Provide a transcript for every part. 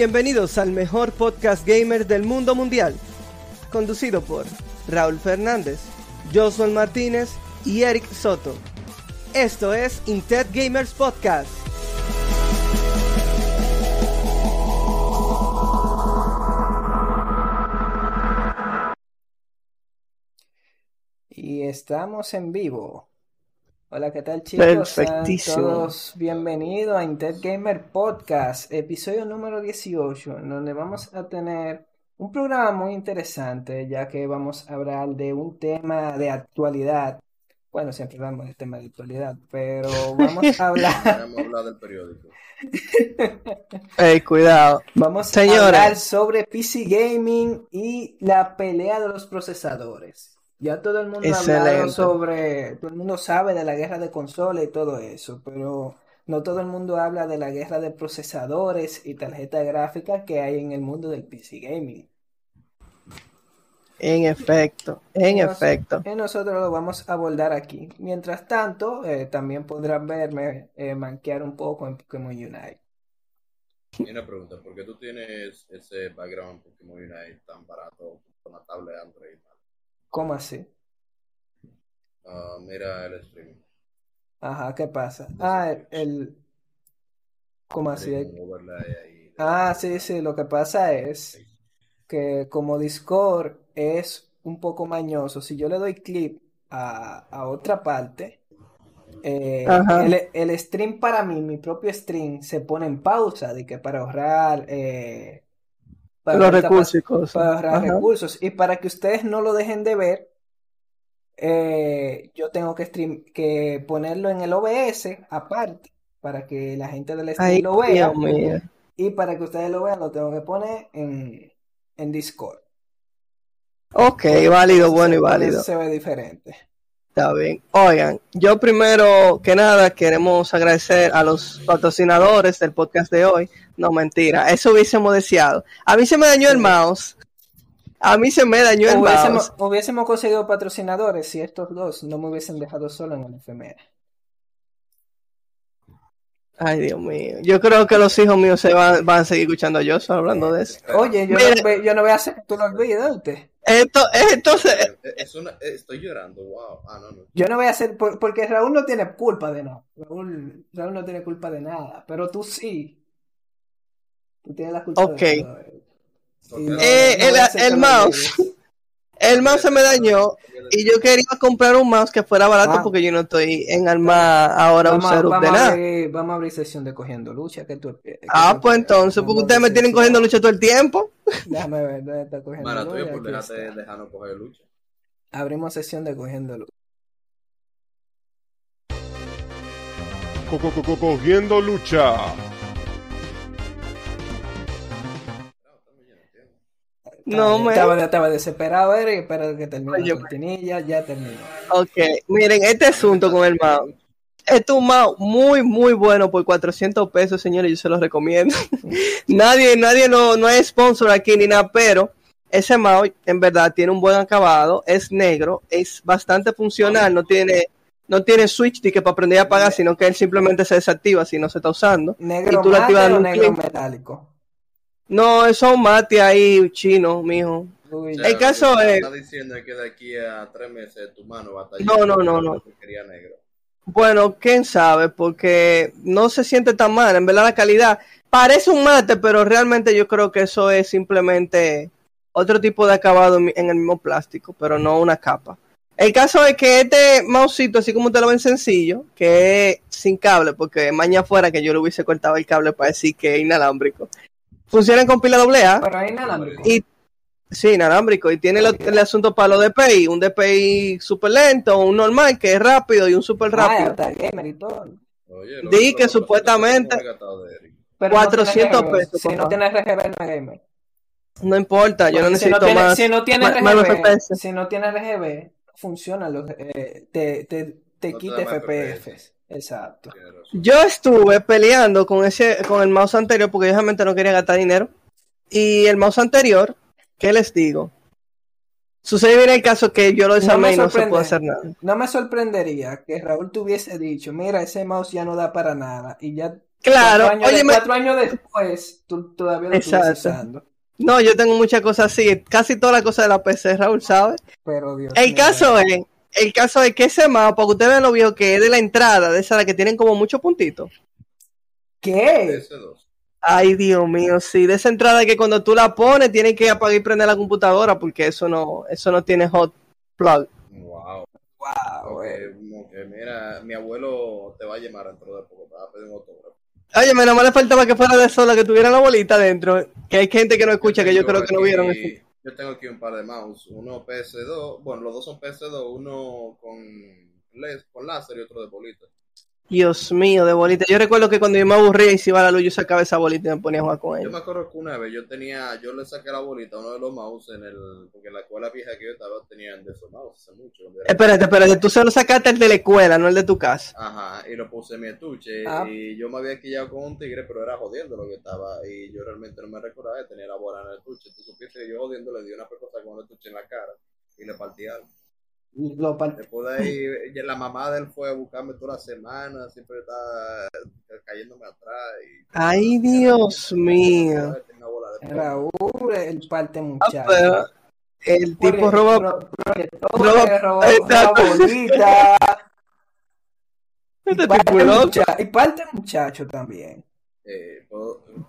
Bienvenidos al mejor podcast gamer del mundo mundial, conducido por Raúl Fernández, Josuel Martínez y Eric Soto. Esto es Intet Gamers Podcast. Y estamos en vivo. Hola, ¿qué tal chicos? Sean Perfectísimo. todos bienvenidos a Intet Gamer Podcast, episodio número 18, en donde vamos a tener un programa muy interesante, ya que vamos a hablar de un tema de actualidad. Bueno, siempre hablamos de tema de actualidad, pero vamos a hablar, Vamos a hablar del periódico. Ey, cuidado. vamos a hablar sobre PC Gaming y la pelea de los procesadores. Ya todo el mundo ha hablado Excelente. sobre, todo el mundo sabe de la guerra de consola y todo eso, pero no todo el mundo habla de la guerra de procesadores y tarjetas gráficas que hay en el mundo del PC Gaming. En efecto, en Y efecto. y nosotros lo vamos a abordar aquí. Mientras tanto, eh, también podrán verme eh, manquear un poco en Pokémon Unite. Una pregunta, ¿por qué tú tienes ese background en Pokémon Unite tan barato con la tablet Android? ¿Cómo así? Ah, mira el stream. Ajá, ¿qué pasa? Ah, el, el- ¿cómo así? Ah, sí, sí, lo que pasa es que como Discord es un poco mañoso, si yo le doy clip a, a otra parte, eh, el, el stream para mí, mi propio stream, se pone en pausa, de que para ahorrar, eh, para Los recursos y cosas. para ahorrar Ajá. recursos. Y para que ustedes no lo dejen de ver, eh, yo tengo que stream, que ponerlo en el OBS aparte, para que la gente del stream Ay, lo vea. Y para que ustedes lo vean, lo tengo que poner en, en Discord. Ok, válido, bueno y válido. se ve diferente. Está bien. Oigan, yo primero que nada queremos agradecer a los patrocinadores del podcast de hoy. No, mentira, eso hubiésemos deseado. A mí se me dañó el mouse. A mí se me dañó el mouse. Hubiésemos, conseguido patrocinadores si estos dos no me hubiesen dejado solo en el efemera. Ay, Dios mío. Yo creo que los hijos míos se van, van a seguir escuchando a Joshua hablando de eso. Oye, yo Mira. no, yo no voy a hacer que tú lo olvides, ¿oíste? Esto, entonces, Eh, Es una, eh, estoy llorando, wow. Ah, no, no. Yo no voy a hacer, por- porque Raúl no tiene culpa de nada. Raúl, Raúl no tiene culpa de nada, pero tú sí. Tú tienes la culpa Ok. de. Y no- Eh, no el- mouse. El mouse se me dañó y yo quería comprar un mouse que fuera barato Ah. porque yo no estoy en armar ahora un Vamos, a- setup de vamos a nada. abrir, vamos a abrir sesión de cogiendo lucha. Que tú, que Ah, tú- pues entonces, porque a ustedes me tienen cogiendo lucha todo el tiempo. Déjame ver dónde está cogiendo lucha. por Aquí dejarte está. dejarnos coger lucha. Abrimos sesión de cogiendo lucha. Co- co- co- co- Cogiendo lucha. No, estaba, me. estaba, estaba desesperado, Eric, pero que termine Oye, la cortinilla, ya terminó. Ok, miren, este asunto con el mouse. Este es un mouse muy, muy bueno por 400 pesos, señores, yo se los recomiendo. nadie, nadie no, no es sponsor aquí ni nada, pero ese mouse en verdad tiene un buen acabado, es negro, es bastante funcional, no tiene, no tiene switch de que para aprender a apagar, sino que él simplemente se desactiva si no se está usando. ¿Negro Y tú activas un negro metálico? No, eso es un mate ahí chino, mijo. Uy, El caso es- Está diciendo que de aquí a tres meses tu mano va a estar No, no, no, no. negro. Bueno, quién sabe, porque no se siente tan mal. En verdad, la calidad parece un mate, pero realmente yo creo que eso es simplemente otro tipo de acabado en el mismo plástico, pero no una capa. El caso es que este mousito, así como ustedes lo ven sencillo, que es sin cable, porque mañana fuera que yo le hubiese cortado el cable para decir que es inalámbrico, funciona con pila AA Pero hay inalámbrico. y sí, inalámbrico, y tiene lo- el asunto para los DPI, un DPI súper lento, un normal que es rápido y un súper Ah, rápido. hasta gamer y todo. Oye, Di que supuestamente-. Pero no 400 tiene RGB. pesos, Si no papá. tiene RGB, no es gamer. No importa, yo no Porque si no necesito tiene, más. si no tiene más- más RGB, FPS. si no tiene RGB, funciona los, eh, te, te, te No quita más FPS. Exacto. Yo estuve peleando con ese, con el mouse anterior porque yo realmente no quería gastar dinero. Y el mouse anterior, ¿qué les digo? Sucede bien el caso que yo lo No desarmé me y no se puede hacer nada. No me sorprendería que Raúl te hubiese dicho, mira, ese mouse ya no da para nada y ya Claro, Cuatro años, de- óyeme, cuatro años después, tú todavía lo estás Exacto. usando. no, yo tengo muchas cosas así, casi todas las cosas de la PC, Raúl, ¿sabes? Pero Dios El mío. caso es, el caso es que ese mapa, para que ustedes vean lo viejo que es de la entrada, de esa la que tienen como muchos puntitos. ¿Qué? PS2. Ay, Dios mío, sí, de esa entrada que cuando tú la pones tienes que apagar y prender la computadora porque eso no, eso no tiene hot plug. Wow. Wow, Ok, como que mira, mi abuelo te va a llamar dentro de poco, te va a pedir un autógrafo. Oye, menos mal le faltaba que fuera de sola, que tuviera la bolita dentro, que hay gente que no escucha, que yo creo que no vieron eso. Yo tengo aquí un par de mouse, uno PS2, bueno, los dos son PS2, uno con, con láser y otro de bolita. Dios mío, de bolita. Yo recuerdo que cuando yo me aburría y se iba la luz, yo sacaba esa bolita y me ponía a jugar con Yo ella. me acuerdo que una vez yo tenía, yo le saqué la bolita a uno de los mouse en el, porque en la escuela vieja que yo estaba tenían de esos mouse hace mucho. Espérate, espérate, tú se lo sacaste el de la escuela, no el de tu casa. Ajá, y lo puse en mi estuche Ah. y yo me había quillado con un tigre, pero era jodiendo lo que estaba y yo realmente no me recordaba de tener la bola en el estuche. Tú supiste que yo jodiendo le di una pecosa con el estuche en la cara y le partí algo. Lo part- Después de ahí, ya la mamá de él fue a buscarme toda la semana, siempre estaba cayéndome atrás. Y, Ay, Dios mío. Raúl, el parte Ah, muchacho. el tipo roba. roba- roba- exacto. bolita. Y Este parte, tipo loco. mucha- y parte muchacho también. Eh,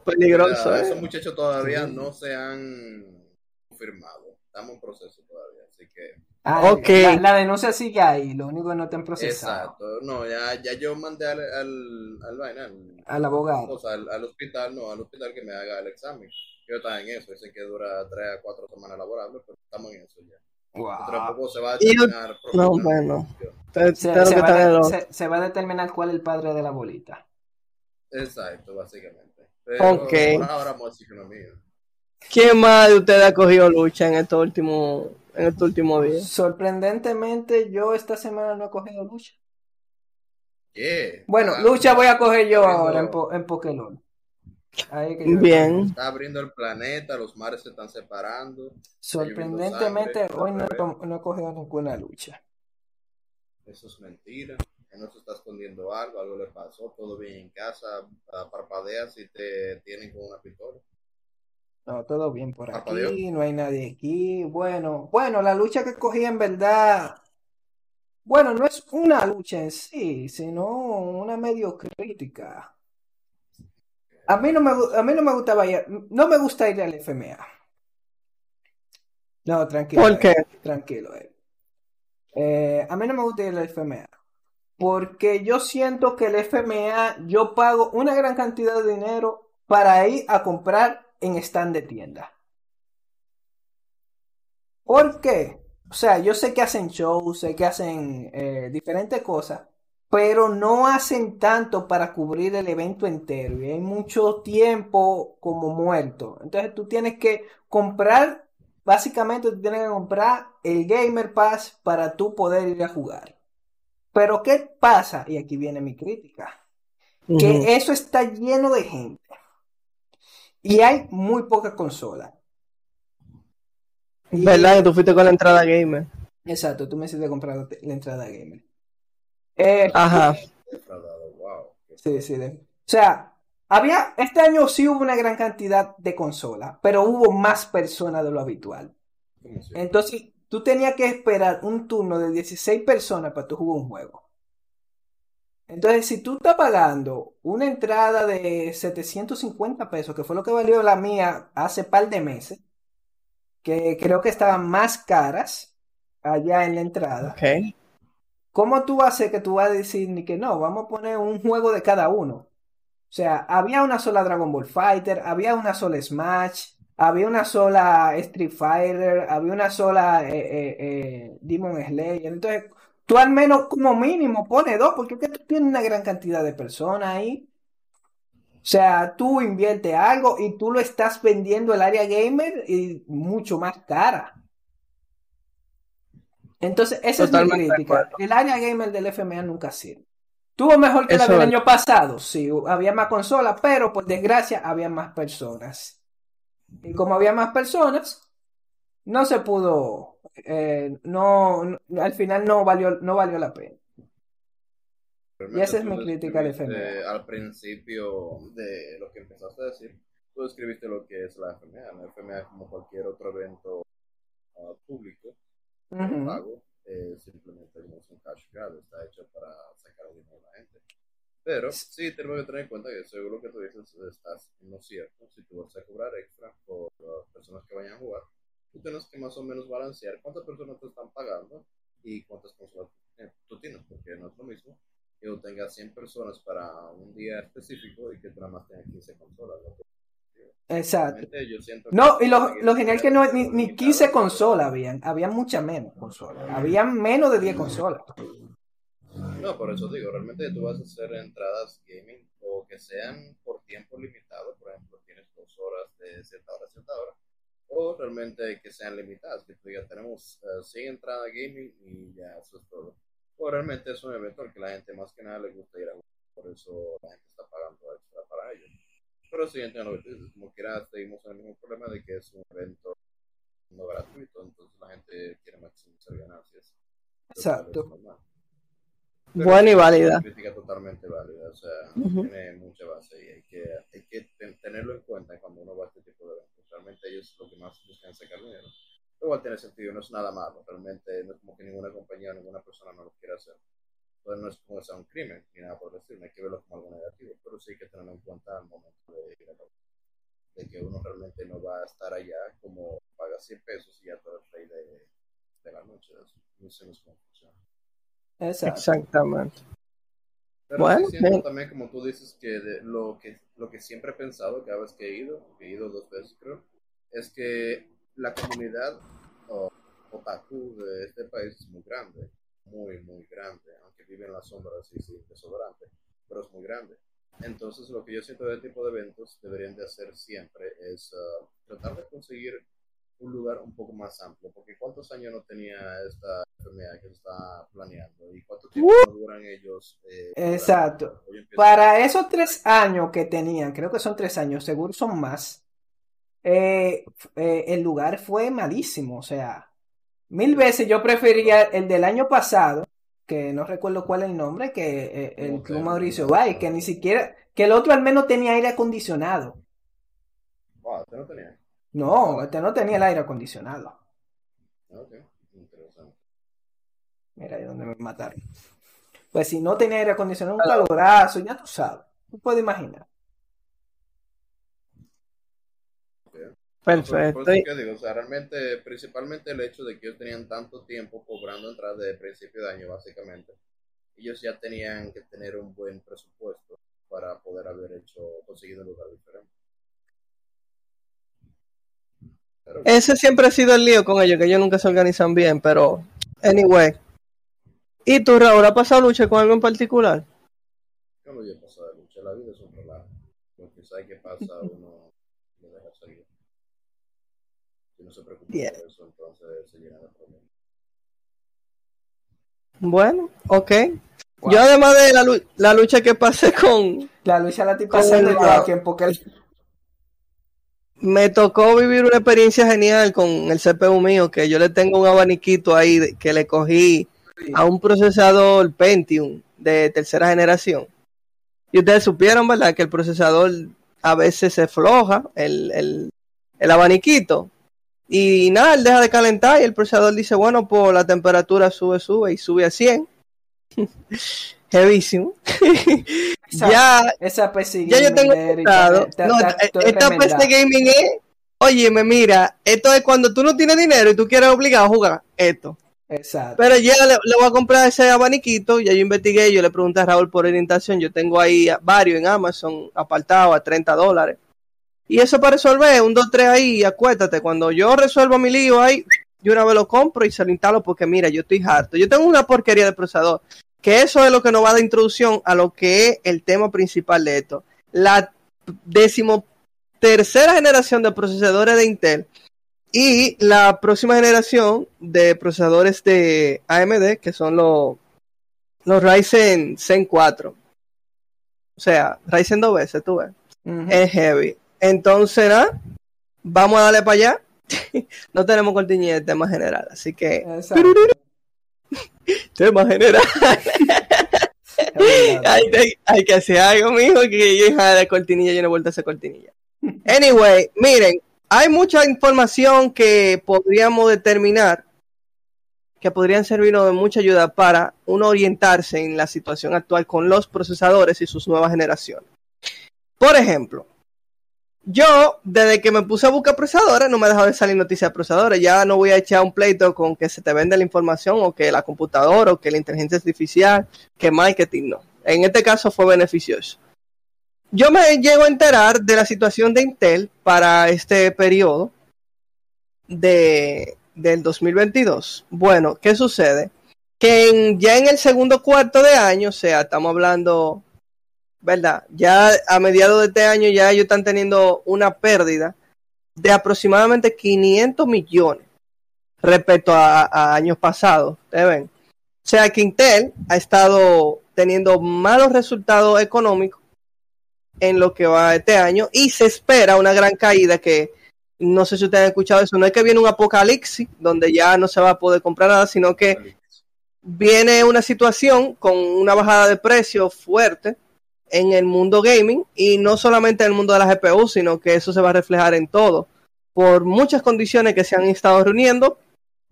Peligroso, Mira, ¿eh? Esos muchachos todavía Sí. no se han confirmado. Estamos en proceso todavía, así que. Ah, Ok. la, la denuncia sigue ahí, lo único que no te han procesado. Exacto. No, ya, ya yo mandé al, al, al vaina, al, Al abogado. o sea, al, al hospital, no, al hospital que me haga el examen. Yo estaba en eso, dicen que dura 3 a 4 semanas laborables, pero estamos en eso ya. Wow. poco se va a Y yo- terminar. No, bueno. Se, va a, lo- se- se va a determinar cuál es el padre de la bolita. Exacto, básicamente. Pero Ok. ahora vamos a decir que no es mío. ¿Quién más de ustedes ha cogido lucha en estos últimos, en estos últimos días? Sorprendentemente, yo esta semana no he cogido lucha. Yeah. Bueno, Ah, lucha voy a coger yo ahora en, po- en Pokémon. Ahí que Bien. Está abriendo el planeta, los mares se están separando. Sorprendentemente, sangre, hoy no, no he cogido ninguna lucha. Eso es mentira. Que no se está escondiendo algo, algo le pasó, todo bien en casa, ah, parpadeas y te tienen con una pistola. No, todo bien por aquí, adiós. no hay nadie aquí. Bueno, bueno, la lucha que cogí en verdad, bueno, no es una lucha en sí, sino una medio crítica. A mí no me, a mí no me gustaba ir, no me gusta ir al FMA. No, tranquilo. ¿Por eh, qué? Tranquilo, eh. Eh, a mí no me gusta ir al FMA. Porque yo siento que el FMA, yo pago una gran cantidad de dinero para ir a comprar en stand de tienda. ¿Por qué? O sea, yo sé que hacen shows, sé que hacen eh, diferentes cosas, pero no hacen tanto para cubrir el evento entero y hay mucho tiempo como muerto. Entonces tú tienes que comprar, básicamente tú tienes que comprar el Gamer Pass para tú poder ir a jugar. Pero ¿qué pasa? Y aquí viene mi crítica. Que eso está lleno de gente. Y hay muy poca consola. Y- ¿Verdad que tú fuiste con la entrada gamer? Exacto, tú me hiciste comprar la, la entrada gamer. Eh, Ajá. Sí, sí. de- O sea, había, este año sí hubo una gran cantidad de consolas, pero hubo más personas de lo habitual. ¿Cómo se- Entonces, tú tenías que esperar un turno de 16 personas para tú jugar un juego. Entonces, si tú estás pagando una entrada de 750 pesos, que fue lo que valió la mía hace par de meses, que creo que estaban más caras allá en la entrada. Ok. ¿Cómo tú hacer que tú vas a decir ni que no? Vamos a poner un juego de cada uno. O sea, había una sola Dragon Ball Fighter, había una sola Smash, había una sola Street Fighter, había una sola eh, eh, eh, Demon Slayer. Entonces, tú al menos como mínimo pones dos, porque es que tú tienes una gran cantidad de personas ahí. O sea, tú inviertes algo y tú lo estás vendiendo el área gamer y mucho más cara. Entonces, esa es mi crítica. El área gamer del FMA nunca sirve. Tuvo mejor que la Eso del es. año pasado, sí, había más consolas, pero por desgracia había más personas. Y como había más personas, no se pudo, eh, no, no- al final no valió, no valió la pena. Y esa es Realmente mi crítica al FMA. Al principio de lo que empezaste a decir, tú describiste lo que es la FMA. La FMA es como cualquier otro evento ah, público, Ujú. pago, eh, simplemente no es un cash grab, está hecho para sacar dinero a la gente. Pero sí tenemos que tener en cuenta que según lo que tú dices, estás en lo cierto. Si tú vas a cobrar extra por las personas que vayan a jugar, tú tienes que más o menos balancear cuántas personas te están pagando y cuántas consolas eh, tú tienes, porque no es lo mismo que tú tengas 100 personas para un día específico y que tú nada más tengas 15 consolas. ¿no? Exacto. Yo siento No, y lo, lo genial que no ni, ni limitadas, 15 pero- consolas habían, había muchas menos consolas, habían menos de 10 consolas. No, por eso digo, realmente tú vas a hacer entradas gaming o que sean por tiempo limitado, por ejemplo, tienes dos horas de cierta hora a cierta hora, o realmente que sean limitadas, que tú digas, tenemos eh, 100 entradas gaming y ya eso es todo. O realmente es un evento al que la gente más que nada le gusta ir a jugar, por eso la gente está pagando extra para ello. Pero sí, entiendo lo que dices, como quiera, seguimos en el mismo problema de que es un evento no gratuito, entonces la gente quiere maximizar ganancias. Exacto. Es normal. Pero Buena y válida. Es una crítica totalmente válida, o sea, Ujú. tiene mucha base y hay que, hay que ten- tenerlo en cuenta cuando uno va a este tipo de eventos. Realmente ellos lo que más buscan es sacar dinero. Igual tiene sentido, no es nada malo, realmente no es como que ninguna compañía o ninguna persona no lo quiera hacer. Entonces no es como que sea un crimen ni nada por decir, no hay que verlo como algo negativo, pero sí hay que tenerlo en cuenta al momento de ir a la de que uno realmente no va a estar allá como paga 100 pesos y ya todo el rey de, de la noche. No sé cómo funciona. Exactamente. Pero Bueno, sí siento también, como tú dices, que de- lo que lo que siempre he pensado cada vez que he ido, que he ido dos veces creo, es que la comunidad o, otaku de este país es muy grande, muy, muy grande, aunque vive en las sombras y sin desodorante, pero es muy grande. Entonces, lo que yo siento de este tipo de eventos deberían de hacer siempre es ah, tratar de conseguir un lugar un poco más amplio, porque ¿cuántos años no tenía esta enfermedad que se está planeando? ¿Y cuánto tiempo no duran ellos? eh, Exacto. para- esos tres años que tenían, creo que son tres años, seguro son más, eh, eh, el lugar fue malísimo. O sea, mil veces yo prefería el del año pasado, que no recuerdo cuál es el nombre, que el Ok. Club Mauricio Bay, que ni siquiera, que el otro al menos tenía aire acondicionado. Wow, ¿usted no tenía? No, este no tenía el aire acondicionado. Mira ahí donde me mataron. Pues si no tenía aire acondicionado, un calorazo, ya tú sabes. Tú puedes imaginar. Por, Perfecto. por eso que digo, o sea, realmente, principalmente el hecho de que ellos tenían tanto tiempo cobrando entradas de principio de año, básicamente, ellos ya tenían que tener un buen presupuesto para poder haber hecho, conseguido un lugar diferente. Pero, Ese siempre ha sido el lío con ellos, que ellos nunca se organizan bien, pero anyway. ¿Y tú, Raúl, ha pasado lucha con algo en particular? yo no llevo pasado de lucha, la vida es un relajo. Lo que sabe que pasa, uno lo deja salir. Si no se preocupa Bien. por eso, entonces se llena de problemas. Bueno, ok. Yo además de la, la lucha que pasé con... La lucha la estoy pasando. Me tocó vivir una experiencia genial con el CPU mío, que yo le tengo un abaniquito ahí que le cogí a un procesador Pentium de tercera generación. Y ustedes supieron, ¿verdad? Que el procesador a veces se floja, el, el, el abaniquito. Y nada, él deja de calentar y el procesador dice, bueno, pues la temperatura sube, sube y sube a 100. Heavísimo. Esa, ya, esa PC ya yo tengo está- No, está- esta-. PC gaming es. Óyeme, mira, esto es cuando tú no tienes dinero y tú quieres obligado a jugar esto. Exacto. Pero ya le, voy a comprar ese abaniquito. Ya yo investigué, yo le pregunté a Raúl por orientación. Yo tengo ahí varios en Amazon apartados a 30 dólares. Y eso para resolver, un 2, 3 ahí, y acuéstate. Cuando yo resuelvo mi lío ahí, yo una vez lo compro y se lo instalo porque mira, yo estoy harto. Yo tengo una porquería de procesador. Que eso es lo que nos va a dar introducción a lo que es el tema principal de esto. La décimo tercera generación de procesadores de Intel y la próxima generación de procesadores de AMD, que son los, los Ryzen Zen 4. O sea, Ryzen 2 veces, tú ves. Ujú. Es heavy. Entonces, nada, vamos a darle para allá. no tenemos cortinilla de tema general, así que tema general. hay, hay- hay que hacer algo, mijo, que yo hija de cortinilla, yo no he vuelto a hacer cortinilla. Anyway, miren, hay mucha información que podríamos determinar que podrían servirnos de mucha ayuda para uno orientarse en la situación actual con los procesadores y sus nuevas generaciones. Por ejemplo, yo, desde que me puse a buscar procesadores, no me ha dejado de salir noticias de procesadores. Ya no voy a echar un pleito con que se te vende la información o que la computadora o que la inteligencia artificial, que marketing no. En este caso fue beneficioso. Yo me llego a enterar de la situación de Intel para este periodo de, del 2022. Bueno, ¿qué sucede? Que en- ya en el segundo cuarto de año, o sea, estamos hablando ¿verdad? Ya a mediados de este año ya ellos están teniendo una pérdida de aproximadamente 500 millones respecto a, años pasados, ¿ustedes ven? O sea que Intel ha estado teniendo malos resultados económicos en lo que va este año y se espera una gran caída que no sé si ustedes han escuchado eso, no es que viene un apocalipsis donde ya no se va a poder comprar nada, sino que viene una situación con una bajada de precio fuerte en el mundo gaming y no solamente en el mundo de la GPU, sino que eso se va a reflejar en todo, por muchas condiciones que se han estado reuniendo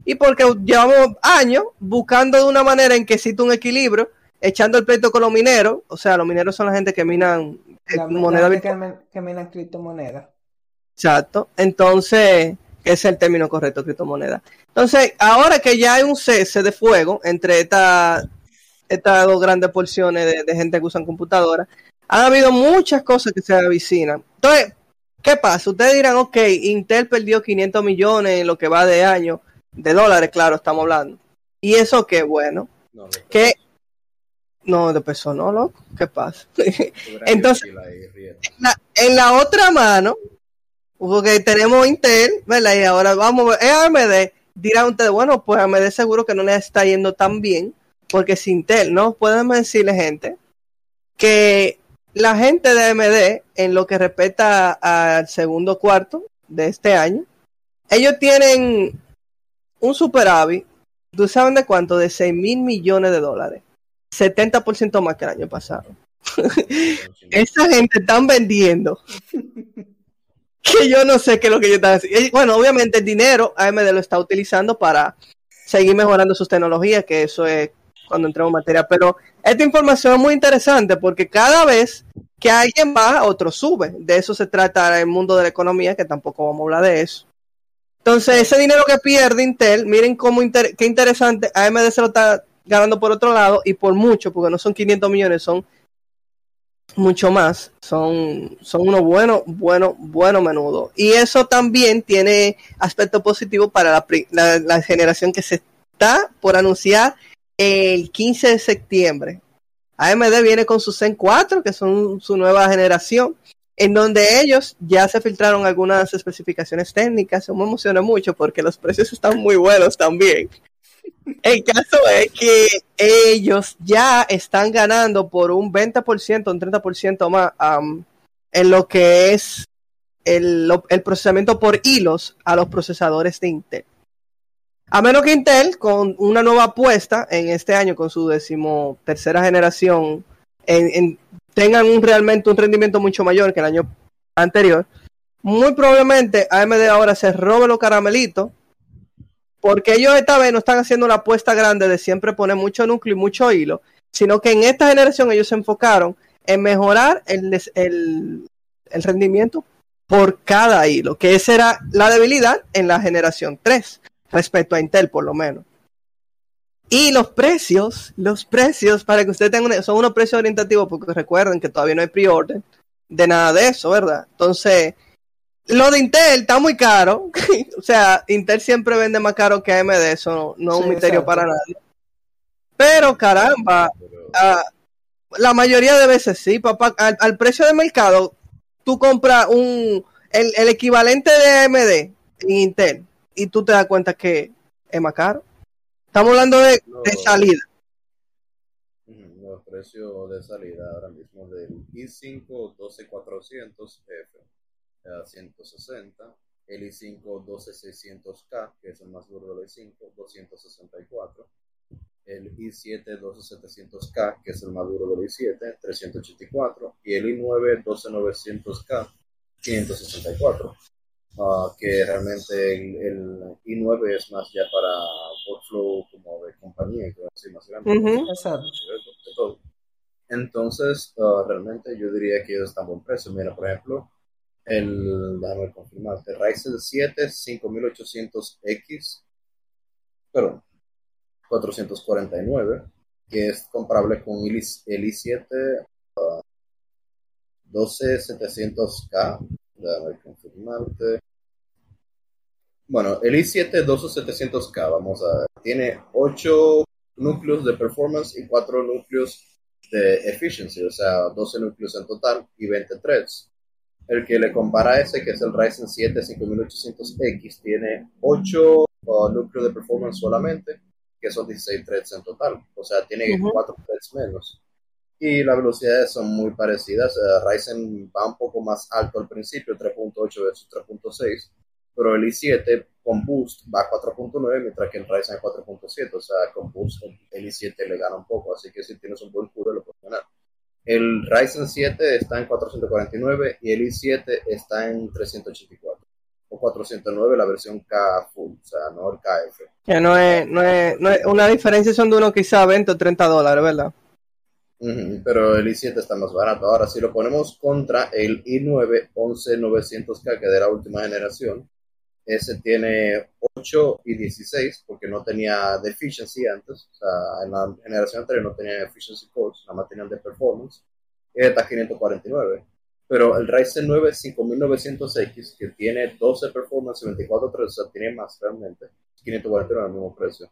y porque llevamos años buscando de una manera en que existe un equilibrio, echando el pleito con los mineros, o sea, los mineros son la gente que minan eh, La, moneda la virtual. que, minan criptomonedas. Exacto. Entonces, ese es el término correcto, criptomoneda. Entonces, ahora que ya hay un cese de fuego entre esta- estas dos grandes porciones de, de gente que usan computadoras, han habido muchas cosas que se avicinan. Entonces, ¿qué pasa? Ustedes dirán, ok, Intel perdió 500 millones en lo que va de año, de dólares, claro, estamos hablando. ¿Y eso qué? Bueno, No, que... No, de peso no, loco. ¿Qué pasa? Entonces, la- en la otra mano, porque tenemos Intel, ¿verdad? Y ahora vamos a ver, es AMD. Dirán ustedes, bueno, pues AMD seguro que no le está yendo tan bien, porque es Intel, ¿no? Pueden decirle, gente, que la gente de AMD, en lo que respecta al segundo cuarto de este año, ellos tienen un superávit, ¿tú saben de cuánto? De 6 mil millones de dólares. 70% más que el año pasado. Esa gente están vendiendo. que yo no sé qué es lo que ellos están haciendo. Bueno, obviamente el dinero AMD lo está utilizando para seguir mejorando sus tecnologías, que eso es cuando entramos en materia. Pero esta información es muy interesante porque cada vez que alguien baja, otro sube. De eso se trata el mundo de la economía, que tampoco vamos a hablar de eso. Entonces, ese dinero que pierde Intel, miren cómo inter- qué interesante, AMD se lo está ganando por otro lado y por mucho, porque no son 500 millones, son mucho más. Son, son unos buenos, buenos, buenos menudos. Y eso también tiene aspecto positivo para la, la- la generación que se está por anunciar el 15 de septiembre. AMD viene con su Zen 4, que son su nueva generación, en donde ellos ya se filtraron algunas especificaciones técnicas. Yo me emocioné mucho porque los precios están muy buenos también. El caso es que ellos ya están ganando por un 20%, un 30% más am, en lo que es el, procesamiento por hilos a los procesadores de Intel. A menos que Intel, con una nueva apuesta en este año, con su décimo tercera generación, en- en- tengan un, realmente un rendimiento mucho mayor que el año anterior, muy probablemente AMD ahora se robe los caramelitos porque ellos esta vez no están haciendo la apuesta grande de siempre poner mucho núcleo y mucho hilo, sino que en esta generación ellos se enfocaron en mejorar el, el, el rendimiento por cada hilo, que esa era la debilidad en la generación 3, respecto a Intel por lo menos. Y los precios, los precios, para que ustedes tengan, son unos precios orientativos, porque recuerden que todavía no hay pre-order de nada de eso, ¿verdad? Entonces, lo de Intel está muy caro. o sea, Intel siempre vende más caro que AMD, eso no, no es un misterio exacto. para nadie. Pero caramba, Pero- ah, la mayoría de veces sí, papá. Al, al precio de mercado, tú compras un el, el equivalente de AMD en Intel y tú te das cuenta que es más caro. Estamos hablando de, No. de salida. Los precios de salida ahora mismo del i5 12400F a 160, el i5 12600K, que es el más duro del i5, 264, el i7 12700K, que es el más duro del i7, 384, y el i9 12900K, 564. Ah, que realmente el, el, i9 es más ya para workflow como de compañía así más grande. Exacto. De todo. Entonces, uh, realmente yo diría que ellos están a buen precio. Mira, por ejemplo, el, déjame confirmarte, Ryzen 7 5800X, perdón, 449, que es comparable con el, i7 uh, 12700K, déjame confirmarte. Bueno, el i7 12700K, vamos a ver, tiene 8 núcleos de performance y 4 núcleos de efficiency, o sea, 12 núcleos en total y 20 threads. El que le compara a ese, que es el Ryzen 7 5800X, tiene 8 uh, núcleos de performance solamente, que son 16 threads en total, o sea, tiene uh -huh. 4 threads menos. Y las velocidades son muy parecidas. Uh, Ryzen va un poco más alto al principio, 3.8 versus 3.6, pero el i7 con boost va a 4.9 mientras que el Ryzen es 4.7 o sea con boost el i7 le gana un poco así que si tienes un buen CUDA lo puedes ganar el Ryzen 7 está en 449 y el i7 está en 384 o 409 la versión K full o sea no el KF que no es, no es, no es una diferencia son de uno quizá 20 o 30 dólares verdad Uh -huh, pero el i7 está más barato. Ahora, si lo ponemos contra el i9 11900K, que de la última generación, ese tiene 8 y 16 porque no tenía deficiency antes, o sea, en la generación anterior no tenía efficiency codes, nada más tenían de performance, y está 549. Pero el Ryzen 9 5900X, que tiene 12 performance y 24 3, o sea, tiene más realmente, 549 al mismo precio.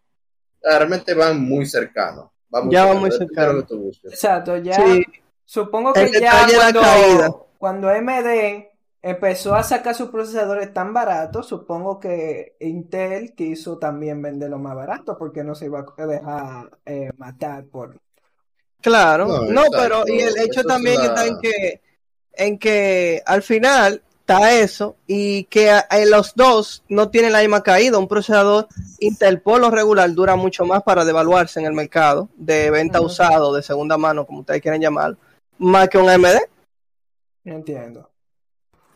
Realmente van muy cercanos. Va muy ya cercano, va muy es cercano. Exacto, ya Sí. supongo El que ya la caída. cuando, cuando AMD empezó a sacar sus procesadores tan baratos, supongo que Intel quiso también venderlo más barato porque no se iba a dejar eh, matar por... Claro, No, no, exacto. pero y el hecho Eso también la- está en que en que al final está eso y que a- en los dos no tienen la misma caída. Un procesador Intel por lo regular dura mucho más para devaluarse en el mercado de venta Ujú. usado, de segunda mano, como ustedes quieren llamarlo, más que un AMD. Entiendo.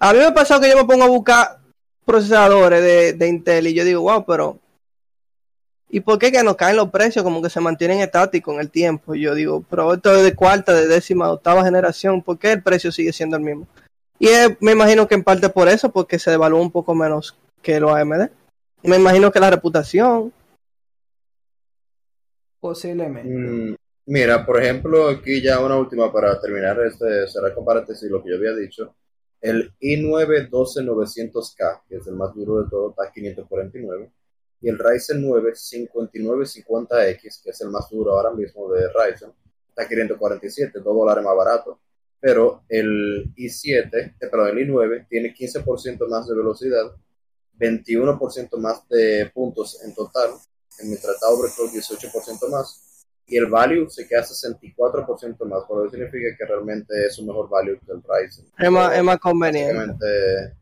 A mí me ha pasado que yo me pongo a buscar procesadores de, de Intel y yo digo, wow, pero ¿y por qué que no caen los precios? Como que se mantienen estáticos en el tiempo. Y yo digo, pero esto es de cuarta, de décima, octava generación, ¿por qué el precio sigue siendo el mismo? Y eh, me imagino que en parte por eso, porque se devaluó un poco menos que los AMD. Me imagino que la reputación. Posiblemente. Mm, mira, por ejemplo, aquí ya una última para terminar este será con paréntesis lo que yo había dicho. El i9 12900K, que es el más duro de todo, está a 549. Y el Ryzen 9 5950X, que es el más duro ahora mismo de Ryzen, está a 547, 2 dólares más barato. Pero el i7, eh, perdón, el i9 tiene 15% más de velocidad, 21% más de puntos en total, mientras está Overclock 18% más, y el value se queda 64% más, por lo que significa que realmente es un mejor value que el Ryzen. Es más, es más conveniente.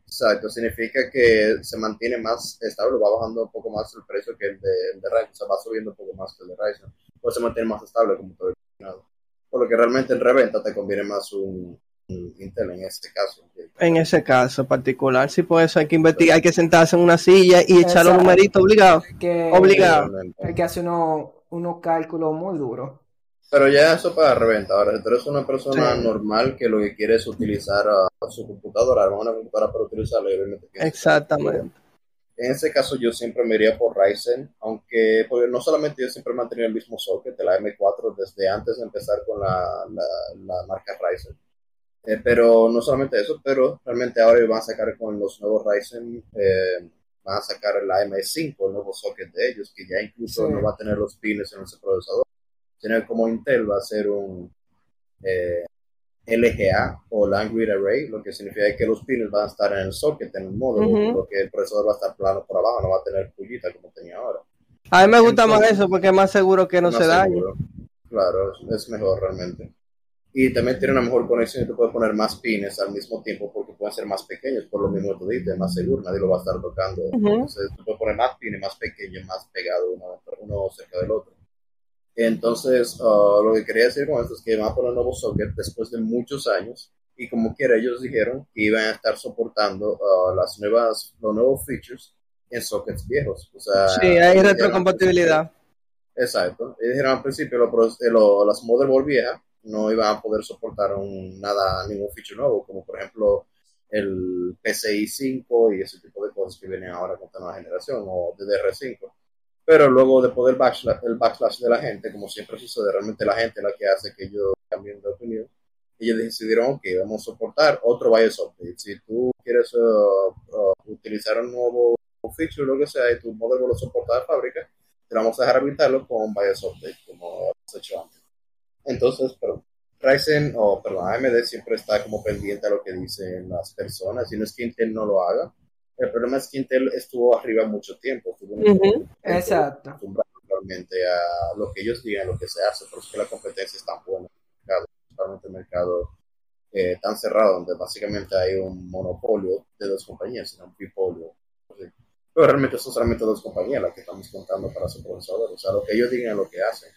Exacto, significa que se mantiene más estable, va bajando un poco más el precio que el de, el de Ryzen, o sea, va subiendo un poco más que el de Ryzen, pues se mantiene más estable como había mencionado. Por lo que realmente en reventa te conviene más un, un Intel en este caso. En ese caso particular, sí, por eso hay que investigar, hay que sentarse en una silla y echar los numeritos obligados. Que Obligado. Realmente. hay que hacer unos unos cálculos muy duros. Pero ya eso para reventa. Ahora, si tú eres una persona Sí. normal que lo que quiere es utilizar a, a su computadora, armar una computadora para utilizarla, Exactamente. En ese caso yo siempre me iría por Ryzen, aunque porque no solamente yo siempre he mantenido el mismo socket de la M4 desde antes de empezar con la, la, la marca Ryzen. Eh, pero no solamente eso, pero realmente ahora van a sacar con los nuevos Ryzen, eh, van a sacar la M5, el nuevo socket de ellos, que ya incluso Sí. no va a tener los pines en ese procesador, sino como Intel va a ser un eh, LGA o Language Array, lo que significa que los pines van a estar en el socket, en el módulo, Ujú. lo que el procesador va a estar plano por abajo, no va a tener pullita como tenía ahora. A mí me gusta más eso porque es más seguro que no se dañe. Claro, es mejor realmente. Y también tiene una mejor conexión y tú puedes poner más pines al mismo tiempo porque pueden ser más pequeños, por lo mismo que tú dices, más seguro, nadie lo va a estar tocando. Ujú. Entonces tú puedes poner más pines más pequeños, más pegados uno, uno cerca del otro. Entonces, uh, lo que quería decir con esto es que van a poner nuevos sockets después de muchos años y como quiera ellos dijeron que iban a estar soportando uh, las nuevas, los nuevos features en sockets viejos. O sea, sí, hay retrocompatibilidad. Exacto. Y dijeron al principio los, eh, lo, las motherboard viejas no iban a poder soportar un, nada, ningún feature nuevo, como por ejemplo el PCI 5 y ese tipo de cosas que vienen ahora con esta nueva generación o DDR5. Pero luego de poder backslash, el backslash de la gente, como siempre sucede, realmente la gente la que hace que ellos cambien de opinión, ellos decidieron que vamos a soportar otro BIOS update. Si tú quieres uh, uh, utilizar un nuevo feature, lo que sea, y tu modelo lo soporta de fábrica, te vamos a dejar habilitarlo con BIOS update, como has hecho antes. Entonces, pero Ryzen, o perdón, AMD siempre está como pendiente a lo que dicen las personas, y no es que Intel no lo haga. El problema es que Intel estuvo arriba mucho tiempo. Estuvo uh -huh. Exacto. Realmente a lo que ellos digan, lo que se hace, pero es que la competencia es tan buena principalmente el mercado eh, tan cerrado, donde básicamente hay un monopolio de dos compañías, sino un bipolio. Pero realmente son solamente dos compañías las que estamos contando para su procesador. O sea, lo que ellos digan es lo que hacen.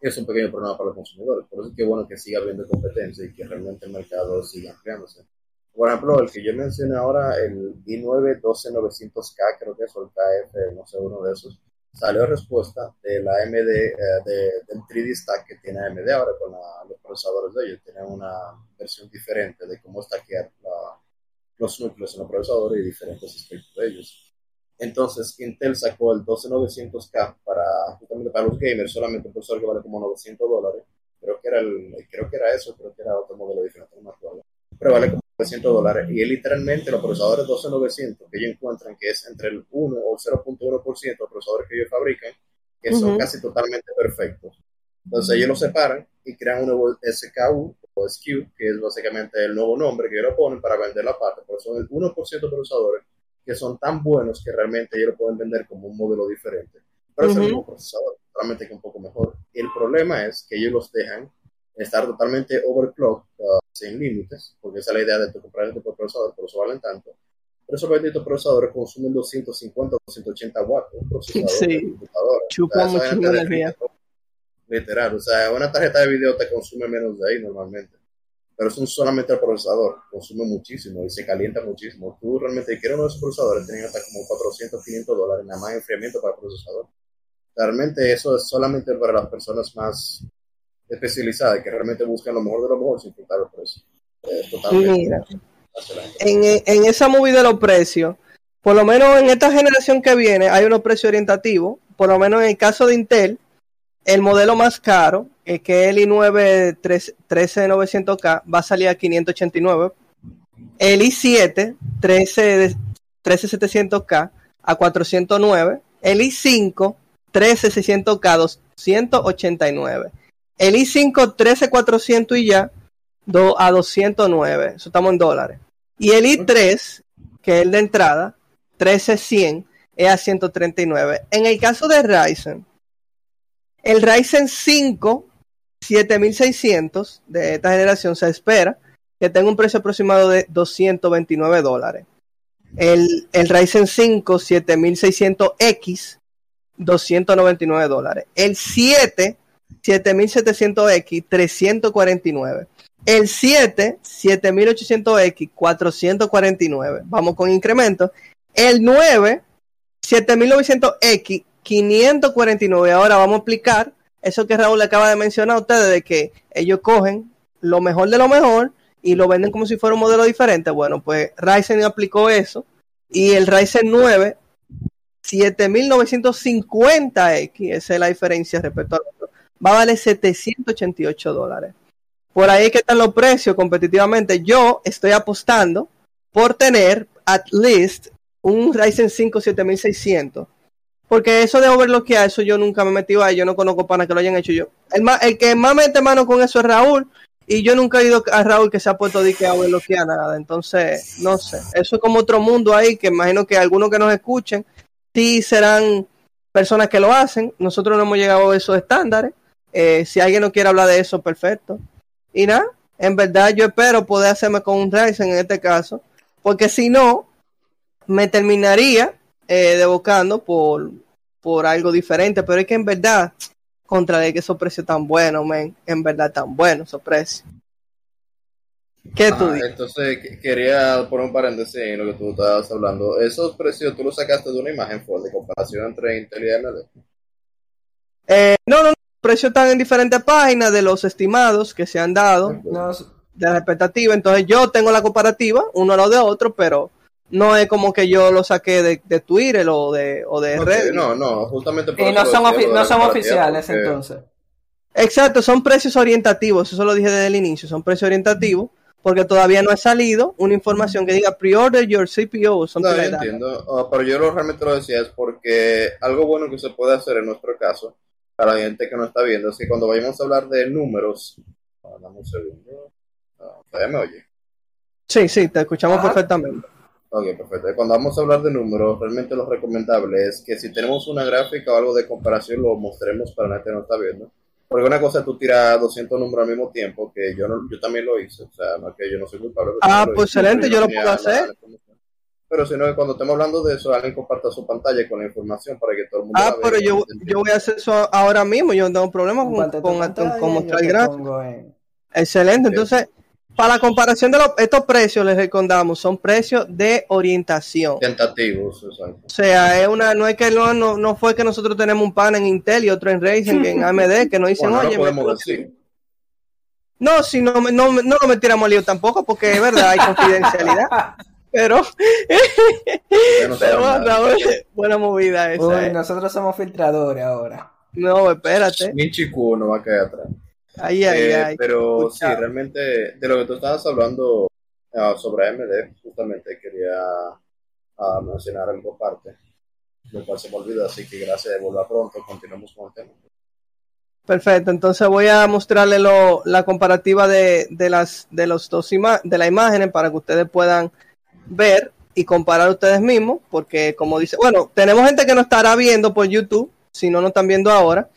Es un pequeño problema para los consumidores. Por eso es que bueno que siga habiendo competencia y que realmente el mercado siga ampliándose. Por ejemplo, el que yo mencioné ahora, el i9 12900K, creo que es, o el KF, no sé, uno de esos, salió respuesta de la AMD, eh, de, del 3D Stack que tiene AMD ahora con la, los procesadores de ellos. Tienen una versión diferente de cómo stackear la, los núcleos en los procesadores y diferentes aspectos de ellos. Entonces, Intel sacó el 12900K para, justamente para los gamers, solamente un procesador que vale como 900 dólares. Creo que era, el, creo que era eso, creo que era otro modelo diferente, no. Pero vale como 900 dólares. Y es literalmente los procesadores 12900 que ellos encuentran que es entre el 1 o 0.1% de los procesadores que ellos fabrican, que son uh -huh. casi totalmente perfectos. Entonces ellos lo separan y crean un nuevo SKU o SKU, que es básicamente el nuevo nombre que ellos le ponen para vender la parte. Pero son el 1% de procesadores que son tan buenos que realmente ellos lo pueden vender como un modelo diferente. Pero uh -huh. es el mismo procesador, solamente que un poco mejor. El problema es que ellos los dejan estar totalmente overclock uh, sin límites, porque esa es la idea de tu comprar este procesador, por eso valen tanto. Pero esos benditos procesadores consumen 250 o 280 watts, un procesador sí. de computadora. Chupa mucho energía. Literal, o sea, una tarjeta de video te consume menos de ahí normalmente. Pero es un solamente el procesador, consume muchísimo y se calienta muchísimo. Tú realmente quieres uno de esos procesadores, tienen hasta como 400, 500 dólares nada más enfriamiento para el procesador. Realmente eso es solamente para las personas más especializada que realmente buscan lo mejor de lo mejor sin importar el precio. Eh, Mira, en, en, esa movida de los precios, por lo menos en esta generación que viene, hay unos precios orientativos. Por lo menos en el caso de Intel, el modelo más caro, eh, que es el i9 13900K, va a salir a 589. El i7 13, 13700K a 409. El i5 13600K 289 el i5 13400 y ya do, a 209, eso estamos en dólares. Y el i3, que es el de entrada, 13100 es a 139. En el caso de Ryzen, el Ryzen 5 7600 de esta generación se espera que tenga un precio aproximado de 229 dólares. El, el Ryzen 5 7600X 299 dólares. El 7 7700X 349. El 7 7800X 449. Vamos con incremento. El 9 7900X 549. Ahora vamos a aplicar eso que Raúl acaba de mencionar a ustedes de que ellos cogen lo mejor de lo mejor y lo venden como si fuera un modelo diferente. Bueno, pues Ryzen aplicó eso y el Ryzen 9 7950X, esa es la diferencia respecto al otro va a valer 788 dólares. Por ahí que están los precios competitivamente. Yo estoy apostando por tener at least un Ryzen 5 7600. Porque eso de overlockear, eso yo nunca me metido ahí, yo no conozco para que lo hayan hecho yo. El, el que más mete mano con eso es Raúl, y yo nunca he ido a Raúl que se ha puesto de que overlockear nada. Entonces, no sé, eso es como otro mundo ahí, que imagino que algunos que nos escuchen, sí serán personas que lo hacen. Nosotros no hemos llegado a esos estándares. Eh, si alguien no quiere hablar de eso, perfecto. Y nada, en verdad yo espero poder hacerme con un Ryzen en este caso, porque si no, me terminaría eh, devocando por, por algo diferente, pero es que en verdad contra de que esos precios tan buenos, men, en verdad tan buenos esos precios. Entonces que- quería poner un paréntesis en lo que tú estabas hablando. Esos precios tú los sacaste de una imagen Ford de comparación entre Intel y AMD. Eh, no, no, no, los precios están en diferentes páginas de los estimados que se han dado, No, de la expectativa. Entonces yo tengo la comparativa, uno al lado de otro, pero no es como que yo lo saqué de, de Twitter o de, o de Ok, Reddit. no, no, justamente por y eso no lo son, ofi- lo no son oficiales porque- entonces. Exacto, son precios orientativos, eso lo dije desde el inicio, son precios orientativos, porque todavía no ha salido una información que diga pre-order your CPU o something No, yo entiendo, Ah, pero yo lo, realmente lo decía es porque algo bueno que se puede hacer en nuestro caso, para la gente que no está viendo, es que cuando vayamos a hablar de números, ah, dame un segundo, Ah, ¿todavía me oye? Sí, sí, te escuchamos Ajá. perfectamente. Ok, perfecto. Cuando vamos a hablar de números, realmente lo recomendable es que si tenemos una gráfica o algo de comparación, lo mostremos para la gente que no está viendo. Porque una cosa es tú tiras 200 números al mismo tiempo, que yo no, yo también lo hice, o sea, no es que yo no soy culpable. Ah, pues hice, excelente, yo lo puedo hacer. Pero si no, cuando estemos hablando de eso, alguien comparta su pantalla con la información para que todo el mundo Ah, pero yo, yo voy a hacer eso ahora mismo, yo no tengo problema con, con, pantalla, con mostrar pongo en- Excelente, entonces, para la comparación de los, estos precios, les recordamos, son precios de orientación. Tentativos, exacto. O sea, es una, no es que no, no, no fue que nosotros tenemos un pan en Intel y otro en Ryzen, en AMD, que nos dicen, Bueno, no oye, lo podemos me- decir. no, si no, me- no, no nos metiéramos lío tampoco, porque es verdad, hay confidencialidad, pero, no pero. Raúl, buena movida esa. Uy, eh. nosotros somos filtradores ahora. No, espérate, Ni chico no va a caer atrás. Ay, ay, Eh, ay. pero Escucha. sí, realmente de lo que tú estabas hablando ah, sobre AMD, justamente quería ah, mencionar algo aparte, lo cual se me olvidó, así que gracias de volver pronto, continuamos con el tema. Perfecto, entonces voy a mostrarle lo, la comparativa de, de las de los dos ima- de las imágenes para que ustedes puedan ver y comparar ustedes mismos, porque como dice, bueno, tenemos gente que nos estará viendo por YouTube, si no nos están viendo ahora,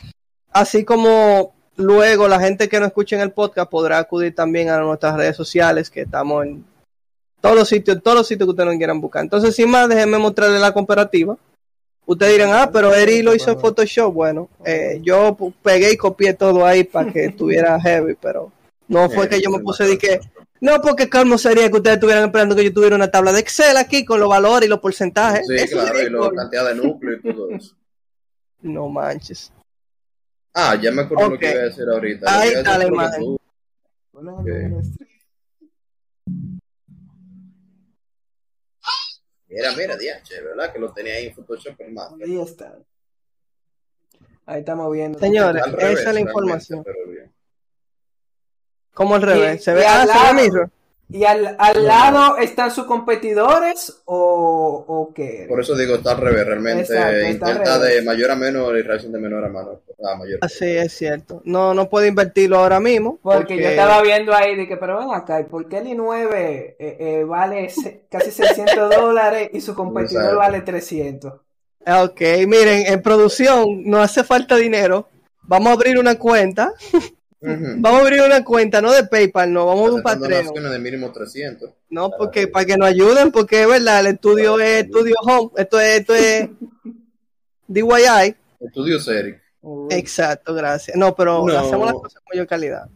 así como luego la gente que nos escuche en el podcast podrá acudir también a nuestras redes sociales, que estamos en todos los sitios, todos los sitios que ustedes nos quieran buscar. Entonces, sin más, déjenme mostrarles la comparativa. Ustedes dirán, ah, pero Eri lo hizo en Photoshop. Bueno, eh, yo pegué y copié todo ahí para que estuviera heavy, pero no fue Eh, que yo me puse de que, no, porque calmo sería que ustedes estuvieran esperando que yo tuviera una tabla de Excel aquí con los valores y los porcentajes. Sí, Eso claro, y la cantidad de núcleo y todo eso. No manches. Ah, ya me acuerdo lo que iba a decir ahorita. Ahí está la imagen. tú- Mira, mira, DH, ¿verdad? Que lo tenía ahí en Photoshop el más. Ahí está. Ahí estamos viendo. Señores, esa revés, es la información. pero bien. Como al revés. ¿Se ve? Ah, se ve Mirror. ¿Y al, al lado están sus competidores o, o qué? Por eso digo, está al revés, realmente Exacto, está al intenta revés. de mayor a menor y Ryzen de menor a menor. A mayor. Así es cierto. No, no puedo invertirlo ahora mismo. Porque yo estaba viendo ahí de que, pero ven acá, ¿y por qué el i9 eh, eh, vale casi 600 dólares y su competidor Exacto. vale 300? Ah, Ok, miren, en producción no hace falta dinero. Vamos a abrir una cuenta. Vamos a abrir una cuenta, no de PayPal, no. Vamos a un Patreon. de mínimo 300. No, porque para que nos ayuden, porque es verdad, el estudio es estudio home. Esto es, esto es DIY. Estudios Eric. Uy, Exacto, gracias. No, pero No. hacemos las cosas con mayor calidad.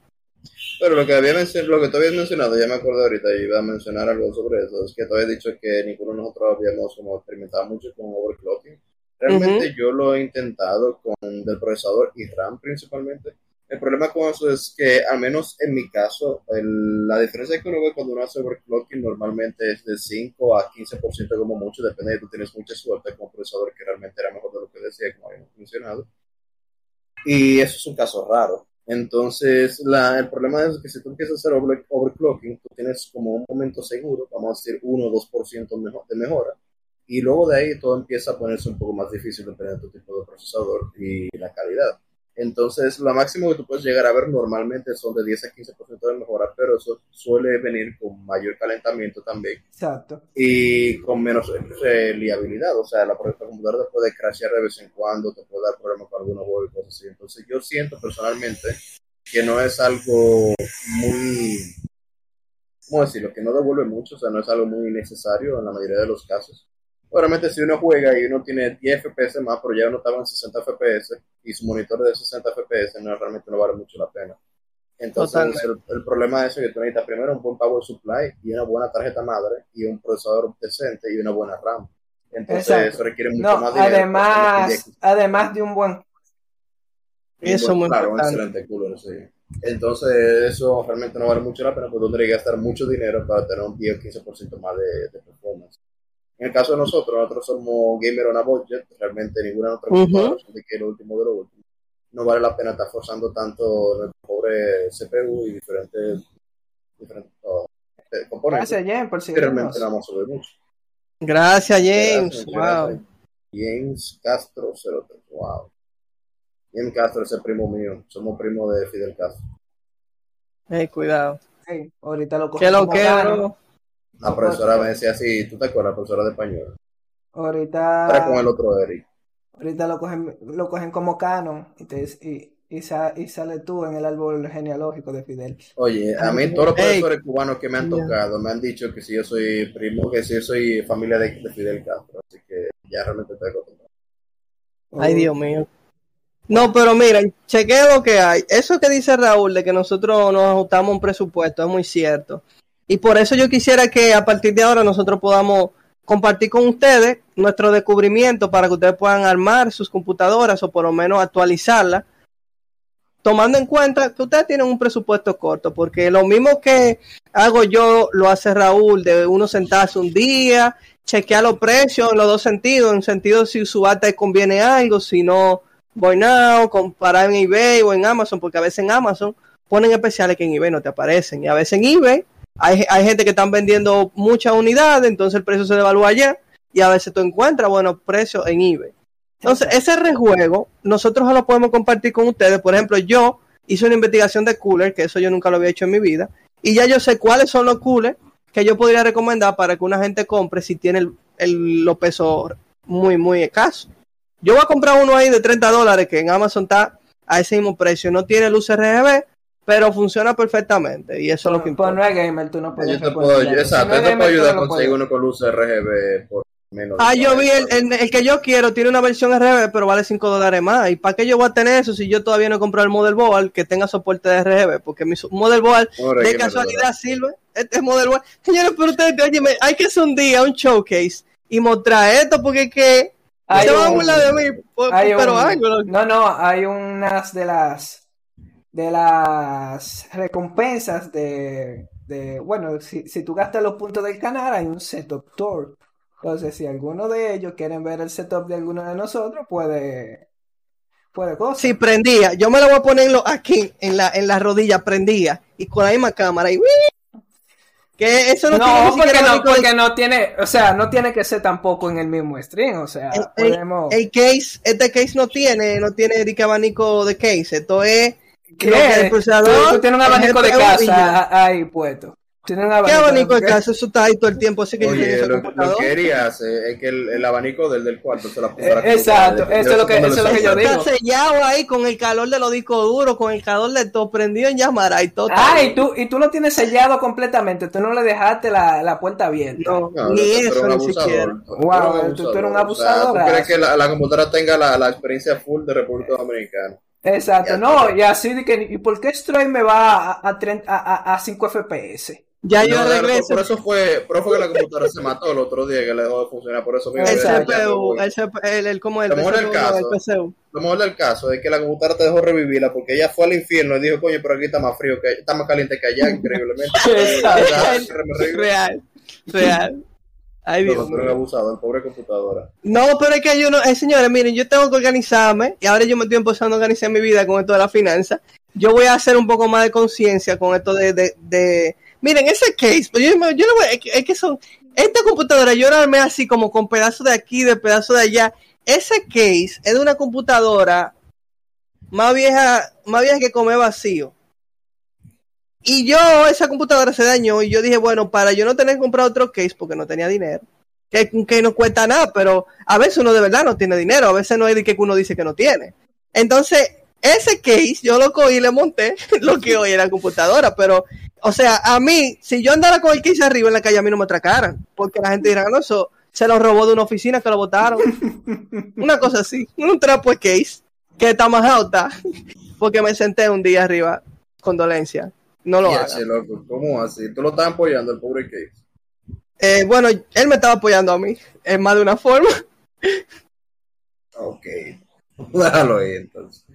Pero lo que había mencionado, lo que tú habías mencionado, ya me acordé ahorita y iba a mencionar algo sobre eso, es que tú habías dicho que ninguno de nosotros habíamos como experimentado mucho con overclocking. Realmente yo lo he intentado con del procesador y RAM principalmente. El problema con eso es que, al menos en mi caso, el- la diferencia ve cuando uno hace overclocking normalmente es de 5 a 15% como mucho, depende de que tú tienes mucha suerte con un procesador que realmente era mejor de lo que decía, como habíamos mencionado. Y eso es un caso raro. Entonces, la, el problema es que si tú empiezas a hacer over- overclocking, tú tienes como un momento seguro, vamos a decir 1 o 2% mejo- de mejora, y luego de ahí todo empieza a ponerse un poco más difícil dependiendo de tu tipo de procesador y la calidad. Entonces, lo máximo que tú puedes llegar a ver normalmente son de 10 a 15% de mejora, pero eso suele venir con mayor calentamiento también Exacto. y con menos reliabilidad. O sea, la, la computadora te puede crashear de vez en cuando, te puede dar problemas con algunos juegos y cosas así. Entonces, yo siento personalmente que no es algo muy. ¿Cómo decirlo? Que no devuelve mucho, o sea, no es algo muy necesario en la mayoría de los casos. Obviamente, si uno juega y uno tiene 10 FPS más, pero ya uno estaba en 60 FPS y su monitor es de 60 FPS, no, realmente no vale mucho la pena. Entonces, el, el, problema de eso es que tú necesitas primero un buen power supply y una buena tarjeta madre y un procesador decente y una buena RAM. Entonces, Exacto. eso requiere mucho No, más dinero. además, además de un buen Eso es muy claro, un excelente cooler, sí. Entonces, eso realmente no vale mucho la pena porque tú tienes que gastar mucho dinero para tener un 10 o 15% más de, de performance. En el caso de nosotros, nosotros somos gamer on a budget, realmente ninguna de nuestras computadoras son de que lo último de lo último. No vale la pena estar forzando tanto nuestro pobre CPU y diferentes, diferentes oh, eh, componentes. Gracias, Jen, por realmente seguirnos. no vamos a subir mucho. Gracias, James. Gracias, wow. gracias. James Castro 03. Wow. James Castro es el primo mío. Somos primos de Fidel Castro. Ey, cuidado. Hey, ahorita lo ¿Qué cogen lo que? La profesora me decía así, ¿tú te acuerdas, profesora de español? Ahorita, Era con el otro Eric. ahorita lo cogen, lo cogen como canon y, te, y, y, sa- y sale tú en el árbol genealógico de Fidel. Oye, a mí todos los Ey. profesores cubanos que me han tocado me han dicho que si yo soy primo, que si yo soy familia de, de Fidel Castro. Así que ya realmente estoy acostumbrado. Ay, Dios mío. No, pero miren, chequea lo que hay. Eso que dice Raúl de que nosotros nos ajustamos a un presupuesto es muy cierto. Y por eso yo quisiera que a partir de ahora nosotros podamos compartir con ustedes nuestro descubrimiento para que ustedes puedan armar sus computadoras o por lo menos actualizarlas, tomando en cuenta que ustedes tienen un presupuesto corto, porque lo mismo que hago yo lo hace Raúl, de uno sentarse un día, chequear los precios en los dos sentidos, en sentido si su te conviene algo, si no, voy now, comparar en eBay o en Amazon, porque a veces en Amazon ponen especiales que en eBay no te aparecen, y a veces en eBay hay, hay gente que están vendiendo muchas unidades, entonces el precio se devalúa allá, y a veces tú encuentras buenos precios en eBay. Entonces, ese rejuego, nosotros lo podemos compartir con ustedes. Por ejemplo, yo hice una investigación de cooler, que eso yo nunca lo había hecho en mi vida, y ya yo sé cuáles son los coolers que yo podría recomendar para que una gente compre si tiene el, el- los pesos muy, muy escasos. Yo voy a comprar uno ahí de 30 dólares que en Amazon está a ese mismo precio. No tiene luz RGB, pero funciona perfectamente. Y eso es lo que Pues importa. no es gamer, tú no puedes Yo te puedo, exacto, Si yo te puedo ayudar a conseguir uno con luz RGB por menos. Ah, yo vi el, 40. el- el que yo quiero, tiene una versión RGB, pero vale 5 dólares más. ¿Y para qué yo voy a tener eso si yo todavía no he comprado el Model Board que tenga soporte de RGB? Porque mi su- Model Board Ahora de casualidad sirve. Este es Model Board. Señores, pero ustedes, oye, hay que hacer un día un showcase y mostrar esto porque es que Hay se van a un- burlar de mí. por- Hay pero un-. No, no, hay unas de las de las recompensas de, de bueno, si, si tú gastas los puntos del canal, hay un setup tour. Entonces, si alguno de ellos quieren ver el setup de alguno de nosotros, puede puede cosa. Sí, prendía. Yo me lo voy a ponerlo aquí en la, en la rodilla, prendía. Y con la misma cámara. Y, que eso no, No, tiene porque no, de- porque no tiene, o sea, no tiene que ser tampoco en el mismo stream, o sea, el, el- podemos el case, este case no tiene, no tiene abanico de case. Esto es ¿Qué? Tú, tú tienes un abanico de casa ahí puesto. Tienes un ¿Qué abanico de casa? casa? Eso está ahí todo el tiempo, así que yo tengo Oye, ese lo, lo que quería hacer es que el, el abanico del, del cuarto se la puso Eh, exacto, computadora. eso es lo que- eso es lo que yo digo. Está sellado ahí con el calor de los discos duros, con el calor de todo, prendido en llamara y todo. Ah, y tú, y tú lo tienes sellado completamente, tú no le dejaste la, la puerta abierta. No, No, ni eso ni siquiera. Wow, tú- tú eres un O sea, abusador, ¿Tú crees que la, la computadora tenga la, la experiencia full de República Dominicana? Exacto, Ya, no, y así de que, ¿y por qué Stray me va a, a, 30 a, a, a 5 FPS? Ya yo No, claro, regreso. por eso fue, por eso fue que la computadora se mató el otro día que le dejó de funcionar. Por eso mismo. El CPU, el, CPU, el, el, como el Lo mejor del PCU, caso. el PCU. Lo mejor del caso es que la computadora te dejó revivirla porque ella fue al infierno y dijo, coño, pero aquí está más frío, que está más caliente que allá, increíblemente. Exacto. Real, real. Ay, Dios No, pero mío. un abusado, el pobre computadora. No, pero es que yo no, eh, señores, miren, yo tengo que organizarme y ahora yo me estoy empezando a organizar mi vida con esto de la finanza. Yo voy a hacer un poco más de conciencia con esto de, de, de- miren, ese case, pues yo, yo no voy, es, que, es que son, esta computadora yo la armé así como con pedazos de aquí, de pedazos de allá. Ese case es de una computadora más vieja, más vieja que comer vacío. Y yo, esa computadora se dañó y yo dije, bueno, para yo no tener que comprar otro case porque no tenía dinero, que, que no cuesta nada, pero a veces uno de verdad no tiene dinero, a veces no es de que uno dice que no tiene. Entonces, ese case yo lo cogí y le monté lo que hoy era computadora, pero, o sea, a mí, si yo andara con el case arriba en la calle, a mí no me atracaran, porque la gente dirá, no, eso, se lo robó de una oficina que lo botaron. una cosa así, un trapo de case que está más alta porque me senté un día arriba. Condolencia. No lo loco, ¿Cómo así? ¿Tú lo estás apoyando, el pobre Case? Eh, bueno, él me estaba apoyando a mí en más de una forma. Ok. Déjalo ahí, entonces.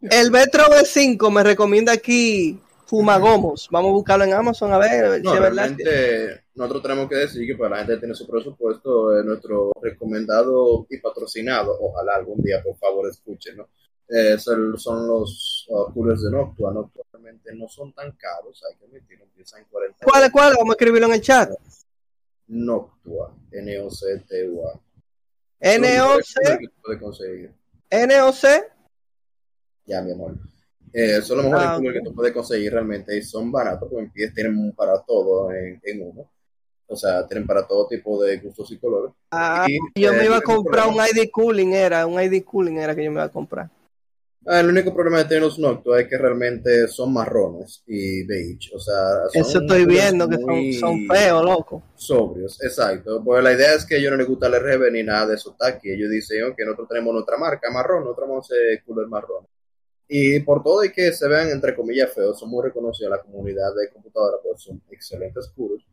El Metro B5 me recomienda aquí Fumagomos. Vamos a buscarlo en Amazon a ver No, si realmente nosotros tenemos que decir que para la gente que tiene su presupuesto, eh, nuestro recomendado y patrocinado, ojalá algún día por favor escuchen, ¿no? Eh, son los uh, coolers de Noctua. Noctua realmente no son tan caros, hay que admitirlo, empiezan en 40 ¿Cuál es cuál? Vamos a escribirlo en el chat. Noctua, N-O-C-T-U-A. NOC, puede conseguir. NOC. Ya, mi amor. Eh, son los mejores Ah, coolers ok. que tú puedes conseguir realmente y son baratos porque empiezan, tienen para todo en, en uno. O sea, tienen para todo tipo de gustos y colores. Ah, Y, yo eh, me iba a comprar un ID cooling, era un ID cooling era que yo me iba a comprar. Ah, el único problema de tener los Noctua es que realmente son marrones y beige. O sea, son Eso estoy viendo que son, son feos, loco. Sobrios, exacto. Pues la idea es que yo no le gusta el RGB ni nada de eso está aquí. Ellos dicen que nosotros tenemos nuestra marca marrón, nosotros vamos a hacer cooler marrón. Y por todo y que se vean entre comillas feos, son muy reconocidos en la comunidad de computadoras, pues son excelentes coolers.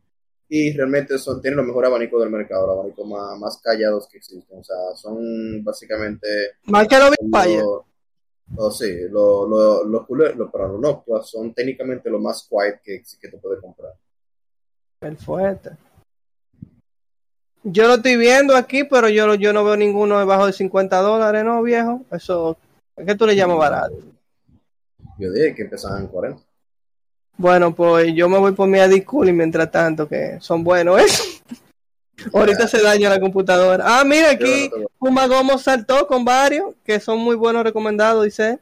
Y realmente son, tienen los mejores abanicos del mercado, los abanicos más, más callados que existen. O sea, son básicamente Más que los Big Fire. lo- lo- sí, lo- lo- los coolers, los, perdón, los Noctua son técnicamente lo más quiet que, que tú puedes comprar. El fuerte. Yo lo estoy viendo aquí, pero yo, yo no veo ninguno debajo de 50 dólares, ¿no, viejo? Eso, ¿a qué tú le llamas barato? Yo dije que empezaban en 40. Bueno, pues yo me voy por mi ID cooling mientras tanto, que son buenos, ¿eh? Ahorita se daña la computadora. Ah, mira, aquí Yo no te- Fumagomo saltó con varios que son muy buenos recomendados, dice.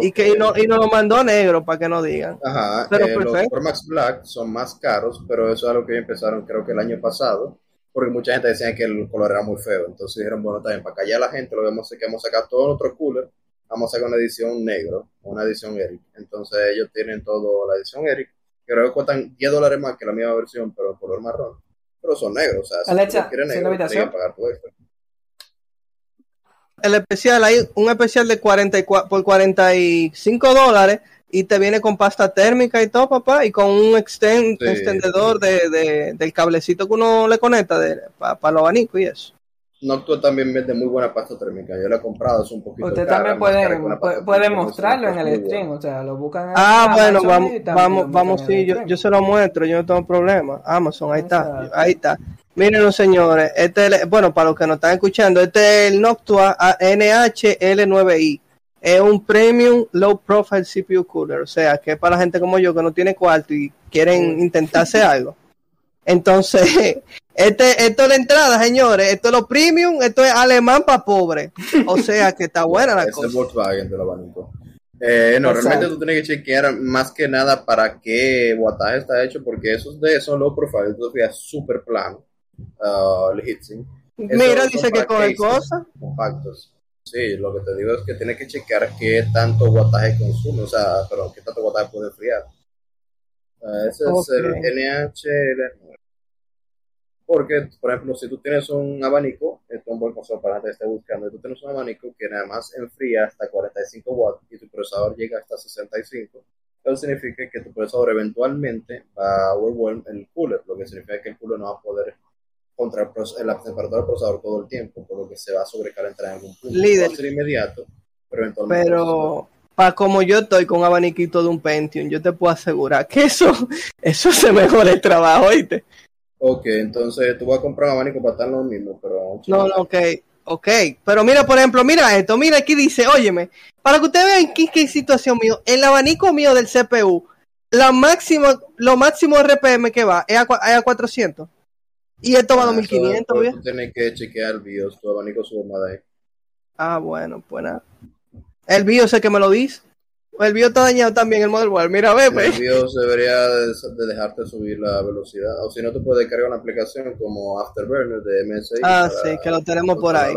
Y que y no, y nos lo mandó negro, para que no digan. Ajá, Pero eh, los. Formax Black son más caros, pero eso es algo que empezaron creo que el año pasado, porque mucha gente decía que el color era muy feo, entonces dijeron, bueno, también para callar a la gente, lo vemos que vamos a sacar todo nuestro cooler, vamos a sacar una edición negro, una edición Eric, entonces ellos tienen todo la edición Eric, creo que cuestan 10 dólares más que la misma versión, pero en color marrón, pero son negros, o sea, si Alexa, tú quieres ¿sí en negro, habitación? pagar tu extra. El especial, hay un especial de 44, por 45 dólares y te viene con pasta térmica y todo, papá, y con un Sí. extendedor de, de- del cablecito que uno le conecta para los abanicos y eso. Noctua también vende muy buena pasta térmica, yo la he comprado, es un poquito Usted cara, también puede, puede, puede térmica, mostrarlo en el stream, o sea, lo buscan en Ah, bueno, vamos, vamos, vamos, sí, yo, yo se lo muestro, yo no tengo problema. Amazon, ahí está, ahí está. Miren, señores, este, es el- bueno, para los que nos están escuchando, este es el Noctua NHL9i. Es un premium low profile CPU cooler, o sea, que es para la gente como yo que no tiene cuarto y quieren intentarse algo. Entonces, este, esto es la entrada, señores, esto es lo premium, esto es alemán para pobre. O sea, que está buena la es el cosa. Volkswagen del abanico. Eh, no, Exacto. realmente tú tienes que chequear más que nada para qué wattaje está hecho, porque esos de son low profile, te fijas súper plano. Esos Mira, dice que coge cosas. Compactos. Sí, lo que te digo es que tienes que chequear qué tanto wattaje consume, o sea, perdón, qué tanto wattaje puede enfriar. Ah, ese es el NHL. Porque, por ejemplo, si tú tienes un abanico, esto es un buen consejo para la gente que esté buscando, tú tienes un abanico que nada más enfría hasta 45 watts y tu procesador llega hasta 65, eso significa que tu procesador eventualmente va a overwhelm el cooler, lo que significa que el cooler no va a poder contra el la temperatura del procesador todo el tiempo, por lo que se va a sobrecalentar en algún punto. Líder. Va a ser inmediato, pero eventualmente. Pero para como yo estoy con un abaniquito de un Pentium, yo te puedo asegurar que eso, eso se mejora el trabajo, ¿oíste? Ok, entonces tú vas a comprar un abanico para estar lo mismo, pero. No, no, ok, ok. Pero mira, por ejemplo, mira esto, mira aquí dice, óyeme, para que ustedes vean qué, qué situación mío, el abanico mío del CPU, la máxima, lo máximo RPM que va es a, es a 400. Y esto va a Ah, 2500, eso- ¿bien? Tienes que chequear el BIOS, tu abanico sube más de ahí. Ah, bueno, pues nada. El BIOS es el que me lo dice. El BIOS está dañado también, el motherboard. Mira, ve, El ve. BIOS debería de, de dejarte subir la velocidad. O si no, tú puedes cargar una aplicación como Afterburner de MSI. Ah, para sí, que lo tenemos por ahí.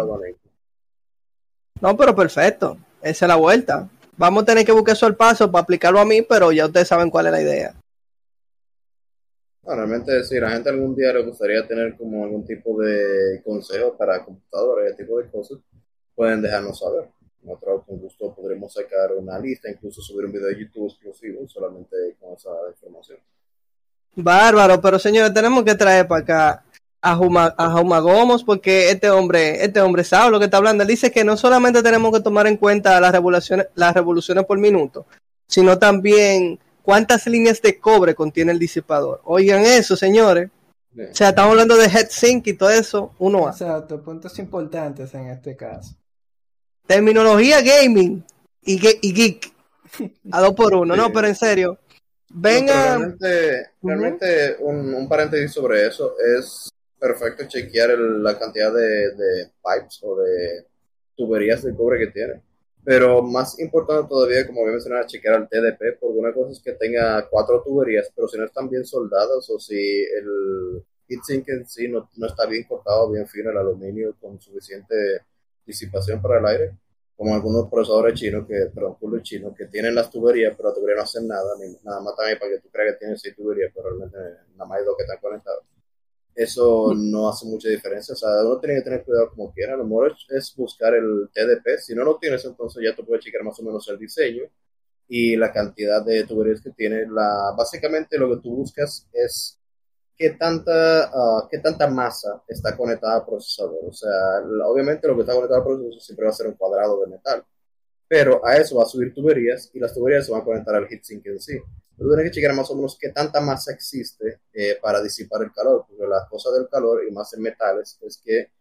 No, pero perfecto. Esa es la vuelta. Vamos a tener que buscar eso al paso para aplicarlo a mí, pero ya ustedes saben cuál es la idea. No, realmente, si la gente algún día le gustaría tener como algún tipo de consejo para computadora y ese tipo de cosas, pueden dejarnos saber. Con gusto podremos sacar una lista, incluso subir un video de YouTube exclusivo solamente con esa información. Bárbaro, pero señores, tenemos que traer para acá a Juma, a Juma Gomos porque este hombre, este hombre sabe lo que está hablando. Él dice que no solamente tenemos que tomar en cuenta las revoluciones, las revoluciones por minuto, sino también cuántas líneas de cobre contiene el disipador. Oigan eso, señores. Bien. O sea, estamos hablando de headsink y todo eso, uno a. Exacto, puntos importantes en este caso. Terminología gaming y, ge- y geek. A dos por uno, no, pero en serio. No, Vengan. realmente, un, un paréntesis sobre eso es perfecto chequear el- la cantidad de, de pipes o de tuberías de cobre que tiene. Pero más importante todavía, como mencionado, es chequear el TDP, porque una cosa es que tenga cuatro tuberías, pero si no están bien soldadas o si el heatsink en sí no, no está bien cortado, bien fino el aluminio con suficiente disipación para el aire, como algunos procesadores chinos, que, perdón, coolers chinos, que tienen las tuberías, pero las tuberías no hacen nada, ni, nada más también para que tú creas que tienen seis tuberías, pero realmente nada más hay dos que están conectadas. Eso no hace mucha diferencia, o sea, uno tiene que tener cuidado como quiera, lo mejor es, es buscar el TDP, si no lo tienes, entonces ya tú puedes checar más o menos el diseño y la cantidad de tuberías que tiene. La, básicamente lo que tú buscas es qué tanta, ah, qué tanta masa está conectada al procesador. O sea, obviamente lo que está conectado al procesador siempre va a ser un cuadrado de metal. Pero a eso va a subir tuberías y las tuberías se van a conectar al heatsink en sí. Tú tienes que checar más o menos qué tanta masa existe eh, para disipar el calor, porque la cosa del calor y más en metales es que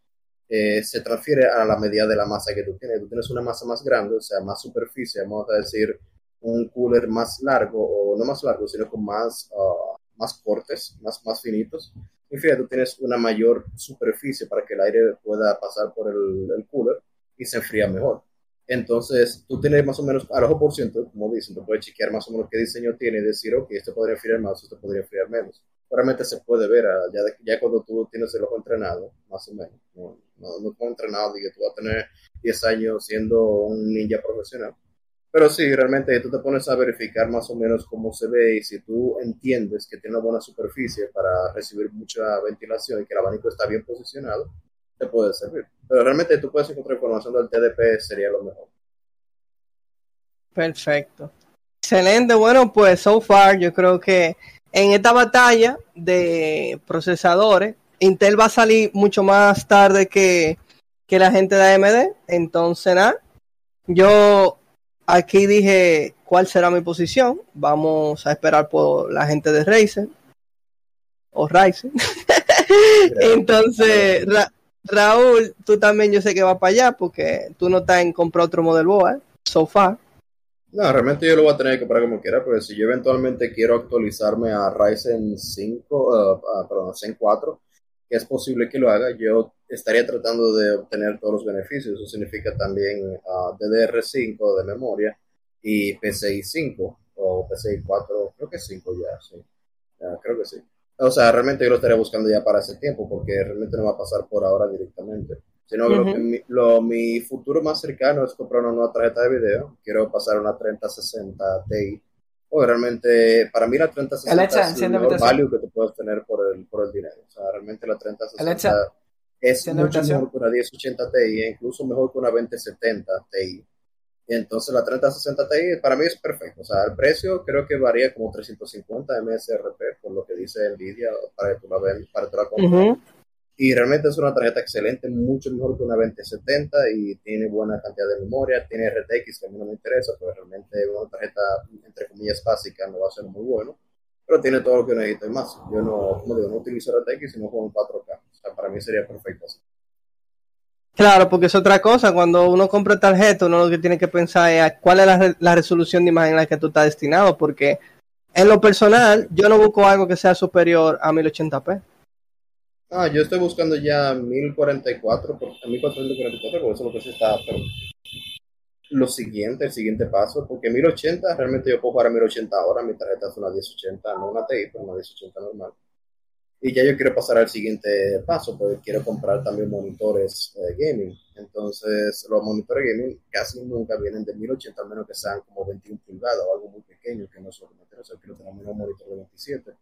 eh, se transfiere a la medida de la masa que tú tienes. Tú tienes una masa más grande, o sea, más superficie, vamos a decir, un cooler más largo, o no más largo, sino con más, ah, más cortes, más, más finitos. Y fíjate, tú tienes una mayor superficie para que el aire pueda pasar por el, el cooler y se enfría mejor. Entonces, tú tienes más o menos, al ojo por ciento, como dicen, tú puedes chequear más o menos qué diseño tiene y decir, ok, este podría enfriar más, este podría enfriar menos. Realmente se puede ver, ah, ya, de- ya cuando tú tienes el ojo entrenado, más o menos. No, no, no entrenado, y que tú vas a tener 10 años siendo un ninja profesional. Pero sí, realmente tú te pones a verificar más o menos cómo se ve y si tú entiendes que tiene una buena superficie para recibir mucha ventilación y que el abanico está bien posicionado, te puede servir. Pero realmente tú puedes encontrar información del TDP, sería lo mejor. Perfecto. Excelente. Bueno, pues so far yo creo que en esta batalla de procesadores, Intel va a salir mucho más tarde que, que la gente de AMD. Entonces, nada, yo aquí dije cuál será mi posición. Vamos a esperar por la gente de Razer o Ryzen. Entonces, Ra- Raúl, tú también yo sé que vas para allá porque tú no estás en comprar otro modelo boa, so far. No, realmente yo lo voy a tener que comprar como quiera, porque si yo eventualmente quiero actualizarme a Ryzen 5, uh, uh, perdón, Zen 4, que es posible que lo haga, yo estaría tratando de obtener todos los beneficios. Eso significa también uh, DDR5 de memoria y PCI 5 o PCI 4, creo que 5 ya, sí. Ya, creo que sí. O sea, realmente yo lo estaría buscando ya para ese tiempo, porque realmente no va a pasar por ahora directamente. Sino lo Ujú. que mi, lo- mi futuro más cercano es comprar una nueva tarjeta de video. Quiero pasar una 3060 Ti. O realmente, para mí la 3060 Alexa, es el mejor value que tú puedes tener por el, por el dinero. O sea, realmente la 3060 Alexa, es mucho mejor que una 1080 Ti, incluso mejor que una 2070 Ti. Entonces la 3060 Ti para mí es perfecto. O sea, el precio creo que varía como 350 MSRP, por lo que dice Nvidia, para que tú la, ven, para que tú la compres. Ujú. Y realmente es una tarjeta excelente, mucho mejor que una 2070 y tiene buena cantidad de memoria, tiene RTX que a mí no me interesa, pero realmente una tarjeta entre comillas básica no va a ser muy bueno, pero tiene todo lo que necesito y más. Yo no, como digo, no utilizo RTX sino juego en 4K, o sea, para mí sería perfecto. Claro, porque es otra cosa. Cuando uno compra tarjeta, uno lo que tiene que pensar es cuál es la, re- la resolución de imagen a la que tú estás destinado. Porque en lo personal, yo no busco algo que sea superior a 1080p. Ah, yo estoy buscando ya 1044, por, 1444, por eso es lo que se está, pero lo siguiente, el siguiente paso, porque 1080 realmente yo puedo jugar a 1080 ahora, mi tarjeta es una 1080, no una TI, pero una 1080 normal. Y ya yo quiero pasar al siguiente paso, porque quiero comprar también monitores eh, gaming. Entonces, los monitores gaming casi nunca vienen de 1080, a menos que sean como 21 pulgadas o algo muy pequeño, que no es lo que me interesa. Yo quiero tener un monitor de 27.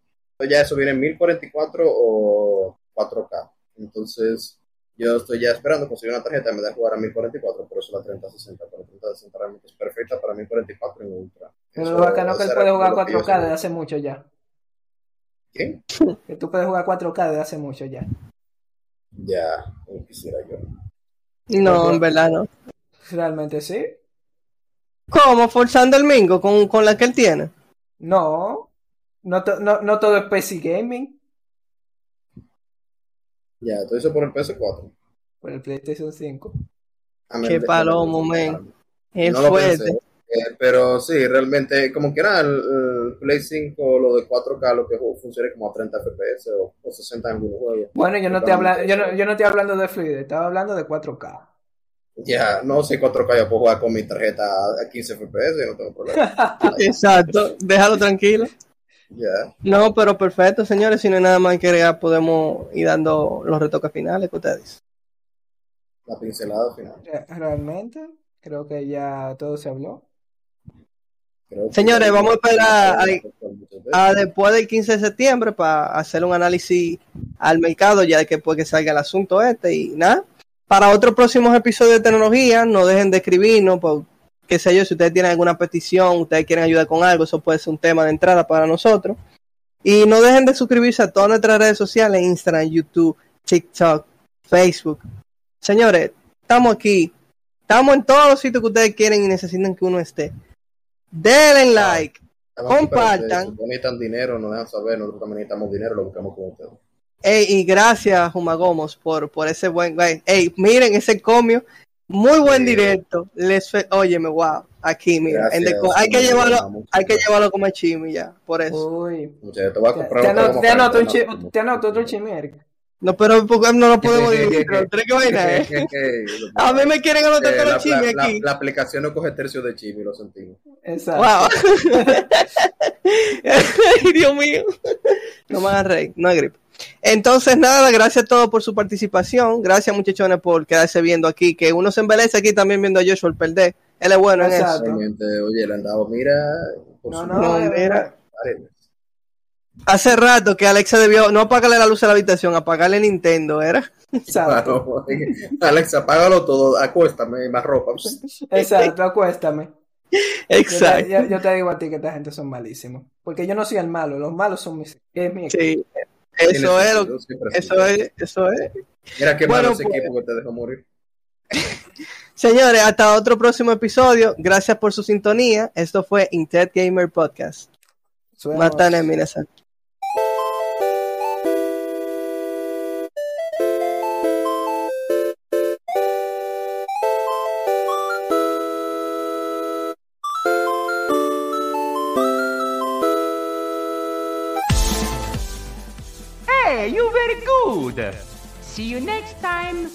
ya eso viene en 1044 o 4K. Entonces, yo estoy ya esperando conseguir una tarjeta me da jugar a 1044, por eso la 3060. Pero la 3060 realmente es perfecta para 1044 en Ultra. Pero lo bacano que él puede jugar lo que yo 4K desde hace mucho ya. ¿Quién? Que tú puedes jugar 4K desde hace mucho ya. Ya, como quisiera yo. No, en verdad no. Realmente sí. ¿Cómo? Forzando el mingo con, con la que él tiene. No. No, to- no, no todo es PC Gaming. Ya, todo eso por el PS4. Por el PlayStation 5. A menos Qué palomo, no- men. Es No lo fuerte. pensé. Eh, pero sí, realmente, como que era el, el Play 5, lo de 4K, lo que funcione como a 30 FPS o, o 60 en algunos juegos. Bueno, yo no, estoy hablando, yo, no, yo no estoy hablando de fluidez, estaba hablando de 4K. Ya, no sé 4K, yo puedo jugar con mi tarjeta a 15 FPS, no tengo problema. Exacto, déjalo tranquilo. Ya, No, pero perfecto, señores. Si no hay nada más que agregar, podemos ir dando los retoques finales que ustedes dicen. la pincelada final. Re- Realmente, creo que ya todo se habló. Señores, vamos a esperar a- después del 15 de septiembre para hacer un análisis al mercado ya que después que salga el asunto este y nada. Para otros próximos episodios de tecnología, no dejen de escribirnos, por, qué sé yo, si ustedes tienen alguna petición, ustedes quieren ayudar con algo, eso puede ser un tema de entrada para nosotros. Y no dejen de suscribirse a todas nuestras redes sociales, Instagram, YouTube, TikTok, Facebook. Señores, estamos aquí, estamos en todos los sitios que ustedes quieren y necesitan que uno esté. Denle like. Compartan. Si necesitan dinero, nos dejan saber, nosotros también necesitamos dinero, lo buscamos con ustedes. Ey, y gracias, Jumagomos, por, por ese buen. Ey, miren ese comio. Muy buen Sí. directo. Les fe... Óyeme, wow. Aquí, mira. Gracias, hay que llevarlo, hay que llevarlo como chimi ya. Por eso. Uy. Muchas gracias. Te voy a comprar te otro anoto, como te anoto un para- chi- te anoto otro chimeric. No, pero porque no lo podemos dividir. tres que vaina es. A mí me quieren anotar Eh, la, los chimis la- aquí. la aplicación no coge tercio de chimi, lo sentimos. Exacto. Wow. Ay, Dios mío. No me hagan reír, no hay gripe. Entonces, nada, gracias a todos por su participación. Gracias, muchachones, por quedarse viendo aquí. Que uno se embeleza aquí también viendo a Joshua el perder. Él es bueno en eso. Exacto. Realmente, oye, le han dado, mira, por No, su no, No, eh, mira. Hace rato que Alexa debió no apagarle la luz a la habitación, apagarle Nintendo, ¿era? Exacto. Claro, Alexa, apágalo todo, acuéstame, más ropa. Exacto, acuéstame. Yo te, Exacto. yo- yo te digo a ti que esta gente son malísimos. Porque yo no soy el malo, los malos son mis. Es mi equipo. Sí, eso es, lo- eso es, eso es. Mira qué Bueno, malo ese pues. equipo que te dejó morir. Señores, hasta otro próximo episodio. Gracias por su sintonía. Esto fue Intet Gamer Podcast. Suena- Matane, minasan. See you next time.